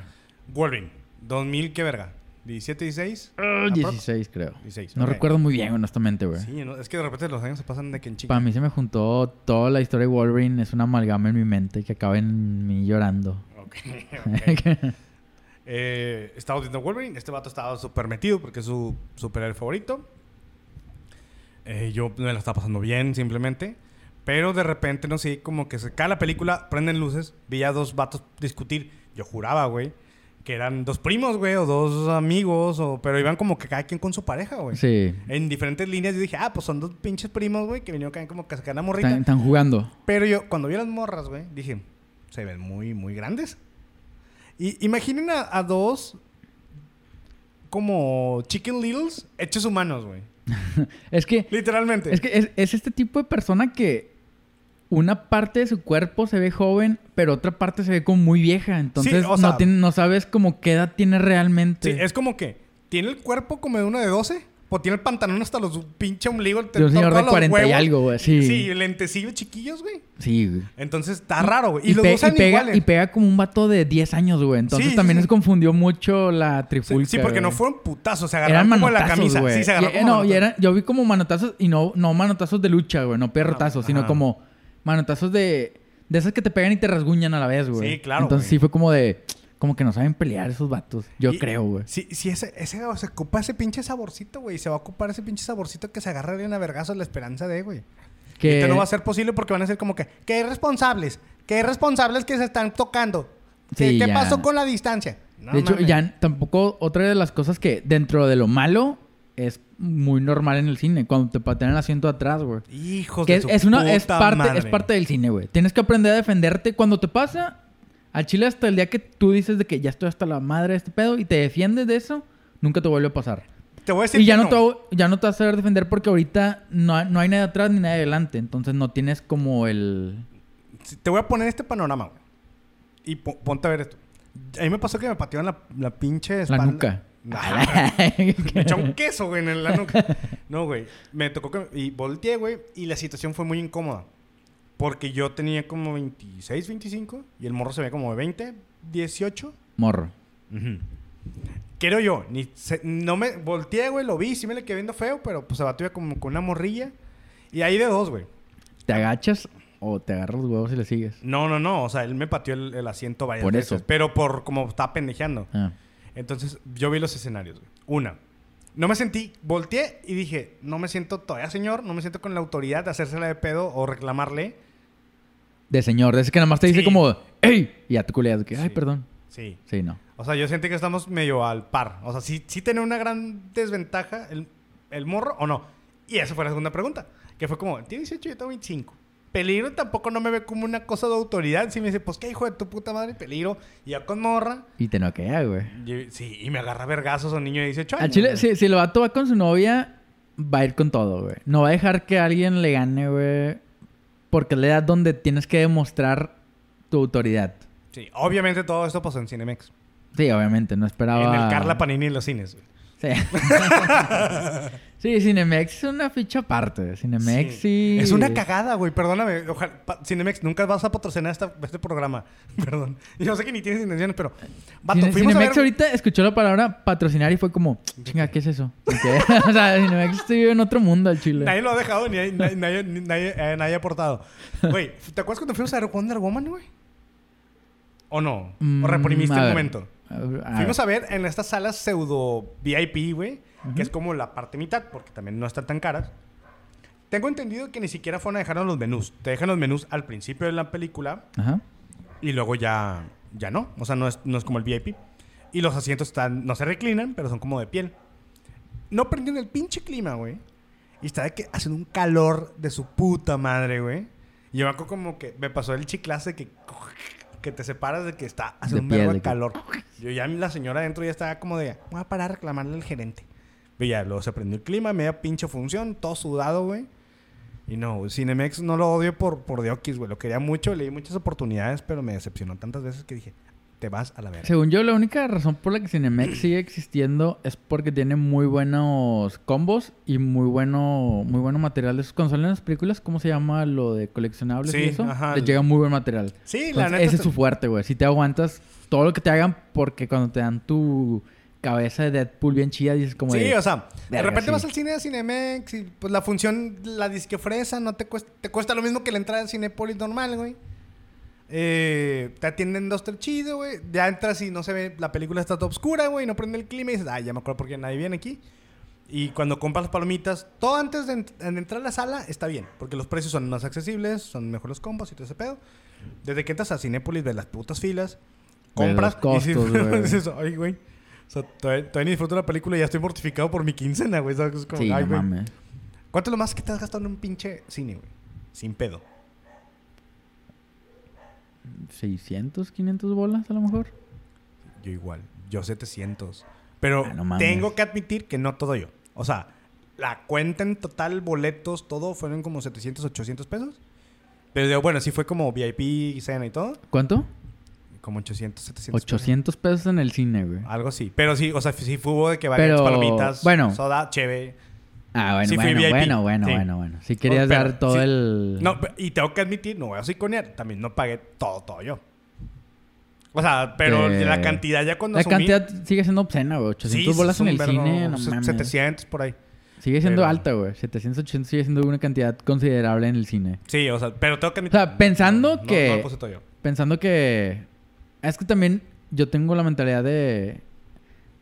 Wolverine. 2000, ¿qué verga? 17, 16. Ah, Aprox. 16, creo. 16, No recuerdo muy bien, honestamente, güey. Sí, no, es que de repente los años se pasan de que en Para chica. mí se me juntó toda la historia de Wolverine. Es una amalgama en mi mente que acaba en mí llorando. Ok, ok. Eh, estamos viendo Wolverine. Este vato estaba súper metido porque es su superhéroe favorito. Eh, yo me la estaba pasando bien, simplemente. Pero de repente, no sé, como que se cae la película, prenden luces, vi a dos vatos discutir. Yo juraba, güey, que eran dos primos, güey, o dos amigos, o, pero iban como que cada quien con su pareja, güey. sí. En diferentes líneas yo dije, ah, pues son dos pinches primos, güey, que vinieron acá como que a sacar la morrita. Están, están jugando. Pero yo, cuando vi a las morras, güey, dije, se ven muy, muy grandes. Y imaginen a, a dos como Chicken Littles hechos humanos, güey. Es que, Literalmente. es, que es, es este tipo de persona que una parte de su cuerpo se ve joven, pero otra parte se ve como muy vieja. Entonces o sea- no, tiene- no sabes como qué edad tiene realmente. Sí, es como que tiene el cuerpo como de uno de 12, tiene el pantalón hasta los pinche ombligo. De un señor de 40 y algo, güey. Sí. Sí, lentecillos chiquillos, güey. Sí, güey. Entonces está raro, güey. Y, Y, los dos y eran pega, iguales. y pega como un vato de 10 años, güey. Entonces Sí, también sí, confundió mucho la trifulca. sí, porque no güey. fueron putazos, se Eran agarraron como de la manotazos, camisa. güey. Sí, se agarraron Y- como no, y yo vi como manotazos y no, no manotazos de lucha, güey. No perrotazos, sino ajá. como manotazos de... De esas que te pegan y te rasguñan a la vez, güey. Sí, claro, Entonces güey. sí fue como de... Como que no saben pelear esos vatos. Yo Y- creo, güey. Sí, sí, ese, ese se ocupa ese pinche saborcito, güey. Se va a ocupar ese pinche saborcito que se agarra bien a vergazos la esperanza de, güey. Que... Esto no va a ser posible porque van a ser como que, ¿qué irresponsables? ¿Qué irresponsables que se están tocando? ¿Qué, Sí, qué pasó con la distancia? No de hecho, mames. ya tampoco... Otra de las cosas que dentro de lo malo es muy normal en el cine. Cuando te patean el asiento atrás, güey. Hijos Que de es, su es una, es puta parte, madre. es parte del cine, güey. Tienes que aprender a defenderte. Cuando te pasa, al chile hasta el día que tú dices de que ya estoy hasta la madre de este pedo y te defiendes de eso, nunca te vuelve a pasar. Te voy a decir Y ya que no, te, ya no te vas a saber defender porque ahorita no, hay- no hay nadie atrás ni nadie adelante. Entonces no tienes como el... Te voy a poner este panorama, güey. Y po- ponte a ver esto. A mí me pasó que me patearon la, la pinche La espalda. nuca. No, me echó un queso, güey, en la nuca. No, güey. Me tocó que... Y volteé, güey. Y la situación fue muy incómoda. Porque yo tenía como 26, 25. Y el morro se ve como de 20, 18. Morro. Creo yo. Ni se- no me... Volteé, güey. Lo vi. Sí me le quedé viendo feo. Pero pues se batió como con una morrilla. Y ahí de dos, güey. ¿Te agachas o te agarras los huevos y le sigues? No, no, no. O sea, él me pateó el, el asiento varias Por veces. eso. Pero por como estaba pendejeando. Ah. Entonces, yo vi los escenarios, güey. Una. No me sentí, volteé y dije, no me siento todavía señor, no me siento con la autoridad de hacérsela de pedo o reclamarle. De señor. De ese que nada más te dice Sí. como... ¡Ey! Y ya te culeas. que, Ay, Sí. perdón. Sí. Sí, no. O sea, yo sentí que estamos medio al par. O sea, sí, sí tiene una gran desventaja el, el morro o no. Y esa fue la segunda pregunta. Que fue como, tiene 18 y yo tengo 25. Peligro tampoco no me ve como una cosa de autoridad. Si me dice, pues qué hijo de tu puta madre, peligro. Y ya con morra. Y te noquea, güey. y- sí, y me agarra vergazos a un niño de 18 años. Al chile, si, si el vato va con su novia, va a ir con todo, güey. No va a dejar que alguien le gane, güey. Porque es la edad donde tienes que demostrar tu autoridad. Sí, obviamente todo esto pasó en Cinemex. Sí, obviamente, no esperaba... En el Carla Panini en los cines. güey. Sí. sí, Cinemex es una ficha aparte. Cinemex sí... Es una cagada, güey. Perdóname. Ojalá, pa- Cinemex, nunca vas a patrocinar esta- este programa. Perdón. Yo sé que ni tienes intenciones, pero... Vato, Cine- Cinemex a ver... ahorita escuchó la palabra patrocinar y fue como... Chinga, ¿qué es eso? ¿Y qué? o sea, Cinemex estoy en otro mundo al chile. Nadie lo ha dejado, ni hay- nadie, nadie, ni- nadie, eh, nadie ha aportado. Güey, ¿te acuerdas cuando fuimos a ver Wonder Woman, güey? ¿O no? Mm, ¿O reprimiste a un ver. momento? A ver, a Fuimos a ver en estas salas pseudo VIP, güey, que es como la parte mitad, porque también no están tan caras. Tengo entendido que ni siquiera fueron a dejarnos los menús. Te dejan los menús al principio de la película Ajá. Y luego ya, ya no. O sea, no es, no es como el VIP. Y los asientos están, no se reclinan, pero son como de piel. No prendieron el pinche clima, güey. Y está de que hacen un calor de su puta madre, güey. Y yo me acuerdo como que me pasó el chiclase que, que te separas de que está haciendo un verbo de calor. Yo ya la señora adentro ya estaba como de, voy a parar a reclamarle al gerente. Pero ya, luego se prendió el clima, media pinche función, todo sudado, güey. Y no, Cinemex no lo odio por, por diokis, güey. Lo quería mucho, le di muchas oportunidades, pero me decepcionó tantas veces que dije, te vas a la verga. Según yo, la única razón por la que Cinemex sigue existiendo es porque tiene muy buenos combos y muy bueno, muy bueno material de sus consolas en las películas. ¿Cómo se llama lo de coleccionables Sí, y eso? ajá. Les llega muy buen material. Sí, la neta. ese es su fuerte, güey. Si te aguantas todo lo que te hagan, porque cuando te dan tu cabeza de Deadpool bien chida, dices como Sí, de... o sea, de repente sí. vas al cine de Cinemex y pues la función, la disque fresa, no te cuesta, te cuesta lo mismo que la entrada al Cinepolis normal, güey. Eh, te atienden dos, tres chido, güey. Ya entras y no se ve, la película está toda oscura, güey, no prende el clima y dices, ay, ya me acuerdo por qué nadie viene aquí. Y cuando compras las palomitas, todo antes de, ent- de entrar a la sala está bien, porque los precios son más accesibles, son mejores combos y todo ese pedo. Desde que entras a Cinépolis, ves las putas filas, compras los y dices, costos, ay, güey. O sea, todavía, todavía ni disfruto la película y ya estoy mortificado por mi quincena, güey. Es como, Sí, ay, güey. ¿Cuánto es lo más que te has gastado en un pinche cine, güey? Sin pedo. 600, 500 bolas a lo mejor. Yo igual. Yo 700. Pero Ah, no tengo que admitir que no todo yo. O sea, la cuenta en total, boletos, todo, fueron como 700, 800 pesos. Pero digo, bueno, sí fue como VIP, cena y todo. ¿Cuánto? Como 800, 700 pesos. 800 pesos en el cine, güey. Algo así. Pero sí, o sea, sí fue de que Pero, varias palomitas, bueno. soda, cheve. Ah, bueno, Sí, bueno, bueno, bueno, Sí. bueno, bueno. Si querías Oh, pero, dar todo sí. el... No, y tengo que admitir, no voy a psiconear, también no pagué todo, todo yo. O sea, pero Que- la cantidad ya cuando La asumí- cantidad sigue siendo obscena, güey. 800 Sí, bolas en el cine, no se- mames. 700 por ahí. Sigue siendo pero- alta, güey. 700, 800 sigue siendo una cantidad considerable en el cine. Sí, o sea, pero tengo que O admitir. sea, pensando no, que... No, lo puse todo yo. Pensando que... Es que también yo tengo la mentalidad de...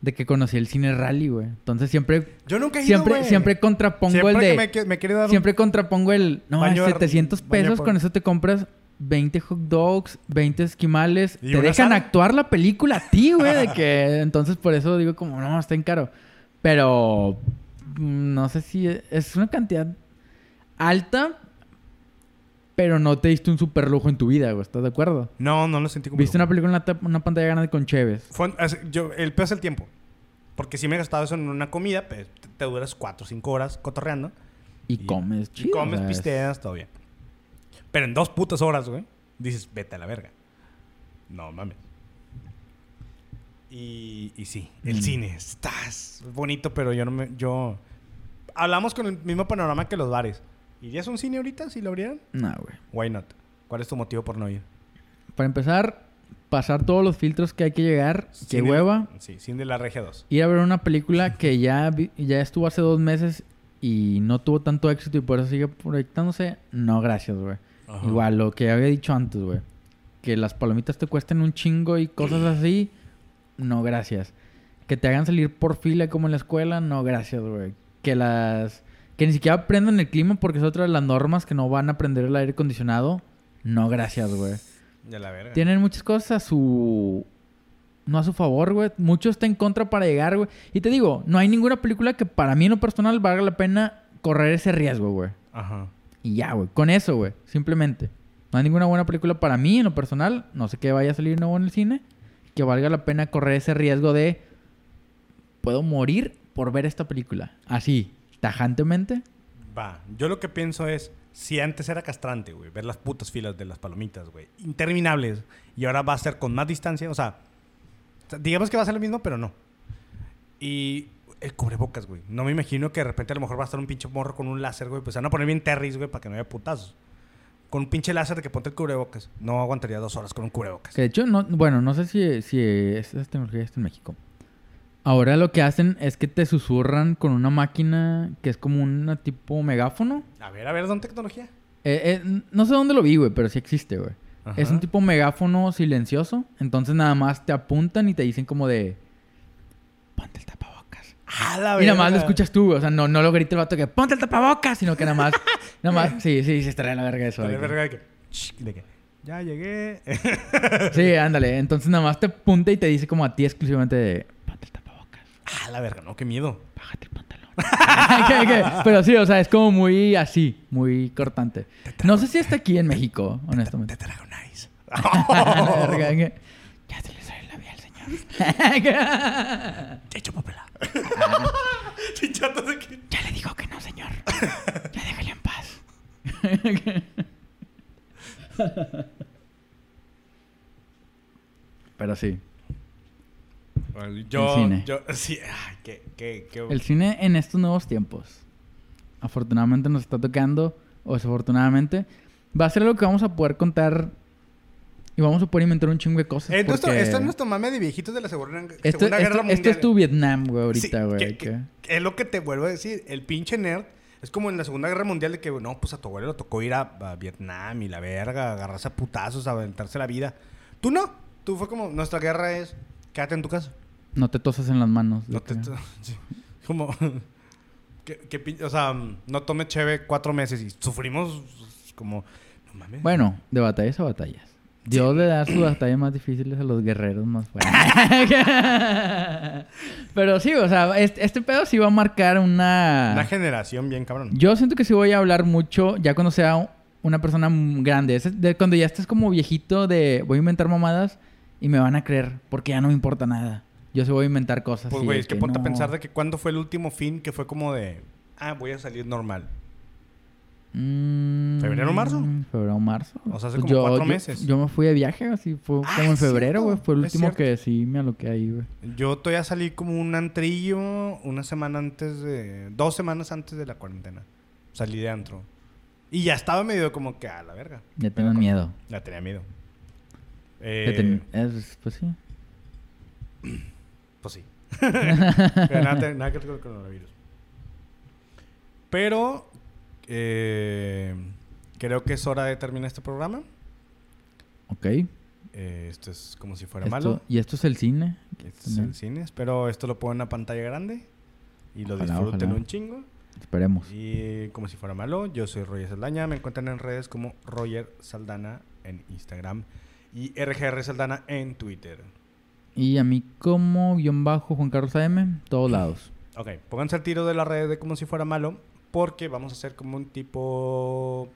De que conocí el cine rally, güey. Entonces siempre... Yo nunca he ido, Siempre, güey. siempre contrapongo Siempre el de... me, que- me quiere dar un- Siempre contrapongo el... No, Baño de- 700 baño pesos, por- con eso te compras 20 hot dogs, 20 esquimales. ¿Y Te dejan sala? actuar la película a ti, güey. De que... Entonces, por eso digo como... No, está en caro. Pero... mm, No sé si... Es una cantidad alta... Pero no te diste un super lujo en tu vida, güey. ¿Estás de acuerdo? No, no lo sentí como... Viste lujo. una película en ta- una pantalla grande con Cheves. Fue- yo, el peor es el tiempo. Porque si me he gastado eso en una comida, pues, te, te duras 4 o 5 horas cotorreando. Y, Y- comes Y chido. comes, o sea, es- pisteas, todo bien. Pero en dos putas horas, güey, dices, vete a la verga. No mames. Y, y sí, el Mm. cine está es bonito, pero yo no me. Yo. Hablamos con el mismo panorama que los bares. ¿Irías a un cine ahorita si lo abrieran? No, güey. Why not? ¿Cuál es tu motivo por no ir? Para empezar, pasar todos los filtros que hay que llegar. Qué Cine- hueva. Sí, cine de la Regia 2. Ir a ver una película que ya, vi- ya estuvo hace dos meses y no tuvo tanto éxito y por eso sigue proyectándose. No, gracias, güey. Igual, lo que había dicho antes, güey. Que las palomitas te cuesten un chingo y cosas así. No, gracias. Que te hagan salir por fila como en la escuela. No, gracias, güey. Que las... Que ni siquiera aprendan el clima porque es otra de las normas que no van a aprender el aire acondicionado. No, gracias, güey. De la verga. Tienen muchas cosas a su... No a su favor, güey. Mucho está en contra para llegar, güey. Y te digo, no hay ninguna película que para mí en lo personal valga la pena correr ese riesgo, güey. Ajá. Y ya, güey. Con eso, güey. Simplemente. No hay ninguna buena película para mí en lo personal. No sé qué vaya a salir nuevo en el cine. Que valga la pena correr ese riesgo de... Puedo morir por ver esta película. Así, tajantemente. Va, yo lo que pienso es, si antes era castrante, güey, ver las putas filas de las palomitas, güey, interminables, y ahora va a ser con más distancia, o sea, digamos que va a ser lo mismo, pero no. Y el cubrebocas, güey, no me imagino que de repente a lo mejor va a estar un pinche morro con un láser, güey, pues se van a poner bien terris, güey, para que no haya putazos. Con un pinche láser de que ponte el cubrebocas. No aguantaría dos horas con un cubrebocas. Que de hecho, no, bueno, no sé si, si esta tecnología está en México. Ahora lo que hacen es que te susurran con una máquina que es como una tipo megáfono. A ver, a ver, ¿dónde tecnología? Eh, eh, no sé dónde lo vi, güey, pero sí existe, güey. Es un tipo megáfono silencioso. Entonces nada más te apuntan y te dicen como de... Ponte el tapabocas. ¡Ah, la Y nada más lo escuchas tú, güey. O sea, no, no lo grita el vato que ponte el tapabocas, sino que nada más... nada más... Sí, sí, se estaría la verga eso. Que- verga de que... "Shh", de que, ya llegué. Sí, ándale. Entonces nada más te apunta y te dice como a ti exclusivamente de... Ah, la verga, no, qué miedo. Bájate el pantalón. ¿Qué, qué? Pero sí, o sea, es como muy así, muy cortante. No sé si está aquí en México, honestamente. Te trago nice. La verga, que- Ya se le sale el labial, señor. Te echo papela. Que... ya le digo que no, señor. Ya déjale en paz. Pero sí. Yo, El cine. yo, sí, ay, qué, qué, qué... El cine en estos nuevos tiempos, afortunadamente nos está tocando, o desafortunadamente, va a ser algo que vamos a poder contar y vamos a poder inventar un chingo de cosas. Eh, nuestro- porque Esto es nuestro mame de viejitos de la Segunda, esto, segunda esto- Guerra Mundial. esto es tu Vietnam, güey, Sí, ahorita, güey. que- que- que- es lo que te vuelvo a decir. El pinche nerd es como en la Segunda Guerra Mundial de que, no, pues a tu abuelo le tocó ir a, a Vietnam y la verga, agarrarse a putazos, a aventarse la vida. Tú no. Tú fue como, nuestra guerra es, quédate en tu casa. No te tosas en las manos. No te... sí. Como... que, o sea, no tome cheve cuatro meses y sufrimos como... No mames. Bueno, de batallas a batallas. Dios le da sus batallas más difíciles a los guerreros más fuertes. Pero sí, o sea, este, este pedo sí va a marcar una... Una generación bien cabrón. Yo siento que sí voy a hablar mucho ya cuando sea una persona grande. De cuando ya estés como viejito de voy a inventar mamadas y me van a creer porque ya no me importa nada. Yo sí voy a inventar cosas. Pues, güey, es que ponte a pensar de que cuándo fue el último fin que fue como de... Ah, voy a salir normal. Mm, ¿Febrero o marzo? Febrero o marzo. O sea, hace Pues como cuatro yo- meses. Yo me fui de viaje, así fue Ah, como en febrero, güey. Fue el último que sí me aloqué ahí, güey. Yo todavía salí como un antrillo una semana antes de... Dos semanas antes de la cuarentena. Salí de antro. Y ya estaba medio como que a la verga. Ya con- miedo. Ya tenía miedo. Eh, ten- es- pues sí. Pues sí. Nada, que ver con el coronavirus. Pero eh, creo que es hora de terminar este programa. Ok. Eh, esto es como si fuera Esto- malo. y esto es el cine. Es el cine. Espero esto lo pongan en una pantalla grande y lo Ojalá, disfruten ojalá. un chingo. Esperemos. Y como si fuera malo, yo soy Roger Saldaña. Me encuentran en redes como Roger Saldana en Instagram y RGR Saldana en Twitter. Y a mí como guion bajo Juan Carlos AM, todos lados. Ok, pónganse al tiro de las redes de como si fuera malo, porque vamos a hacer como un tipo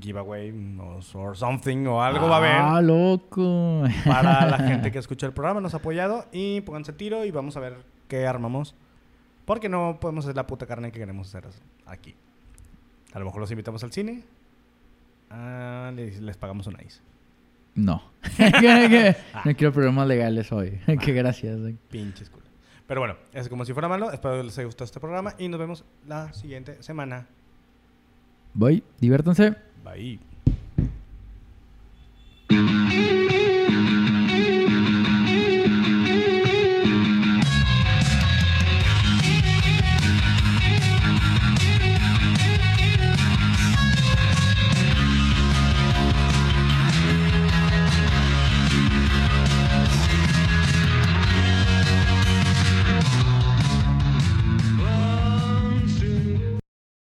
giveaway o or something o algo va a ¡Ah, haber loco! para la gente que escucha el programa, nos ha apoyado y pónganse al tiro y vamos a ver qué armamos, porque no podemos hacer la puta carne que queremos hacer aquí. A lo mejor los invitamos al cine, ah, les, les pagamos un ice. No. no quiero problemas legales hoy. Qué gracias. güey. Pinches culo. Pero bueno, es como si fuera malo. Espero les haya gustado este programa y nos vemos la siguiente semana. Voy, diviértanse. Bye.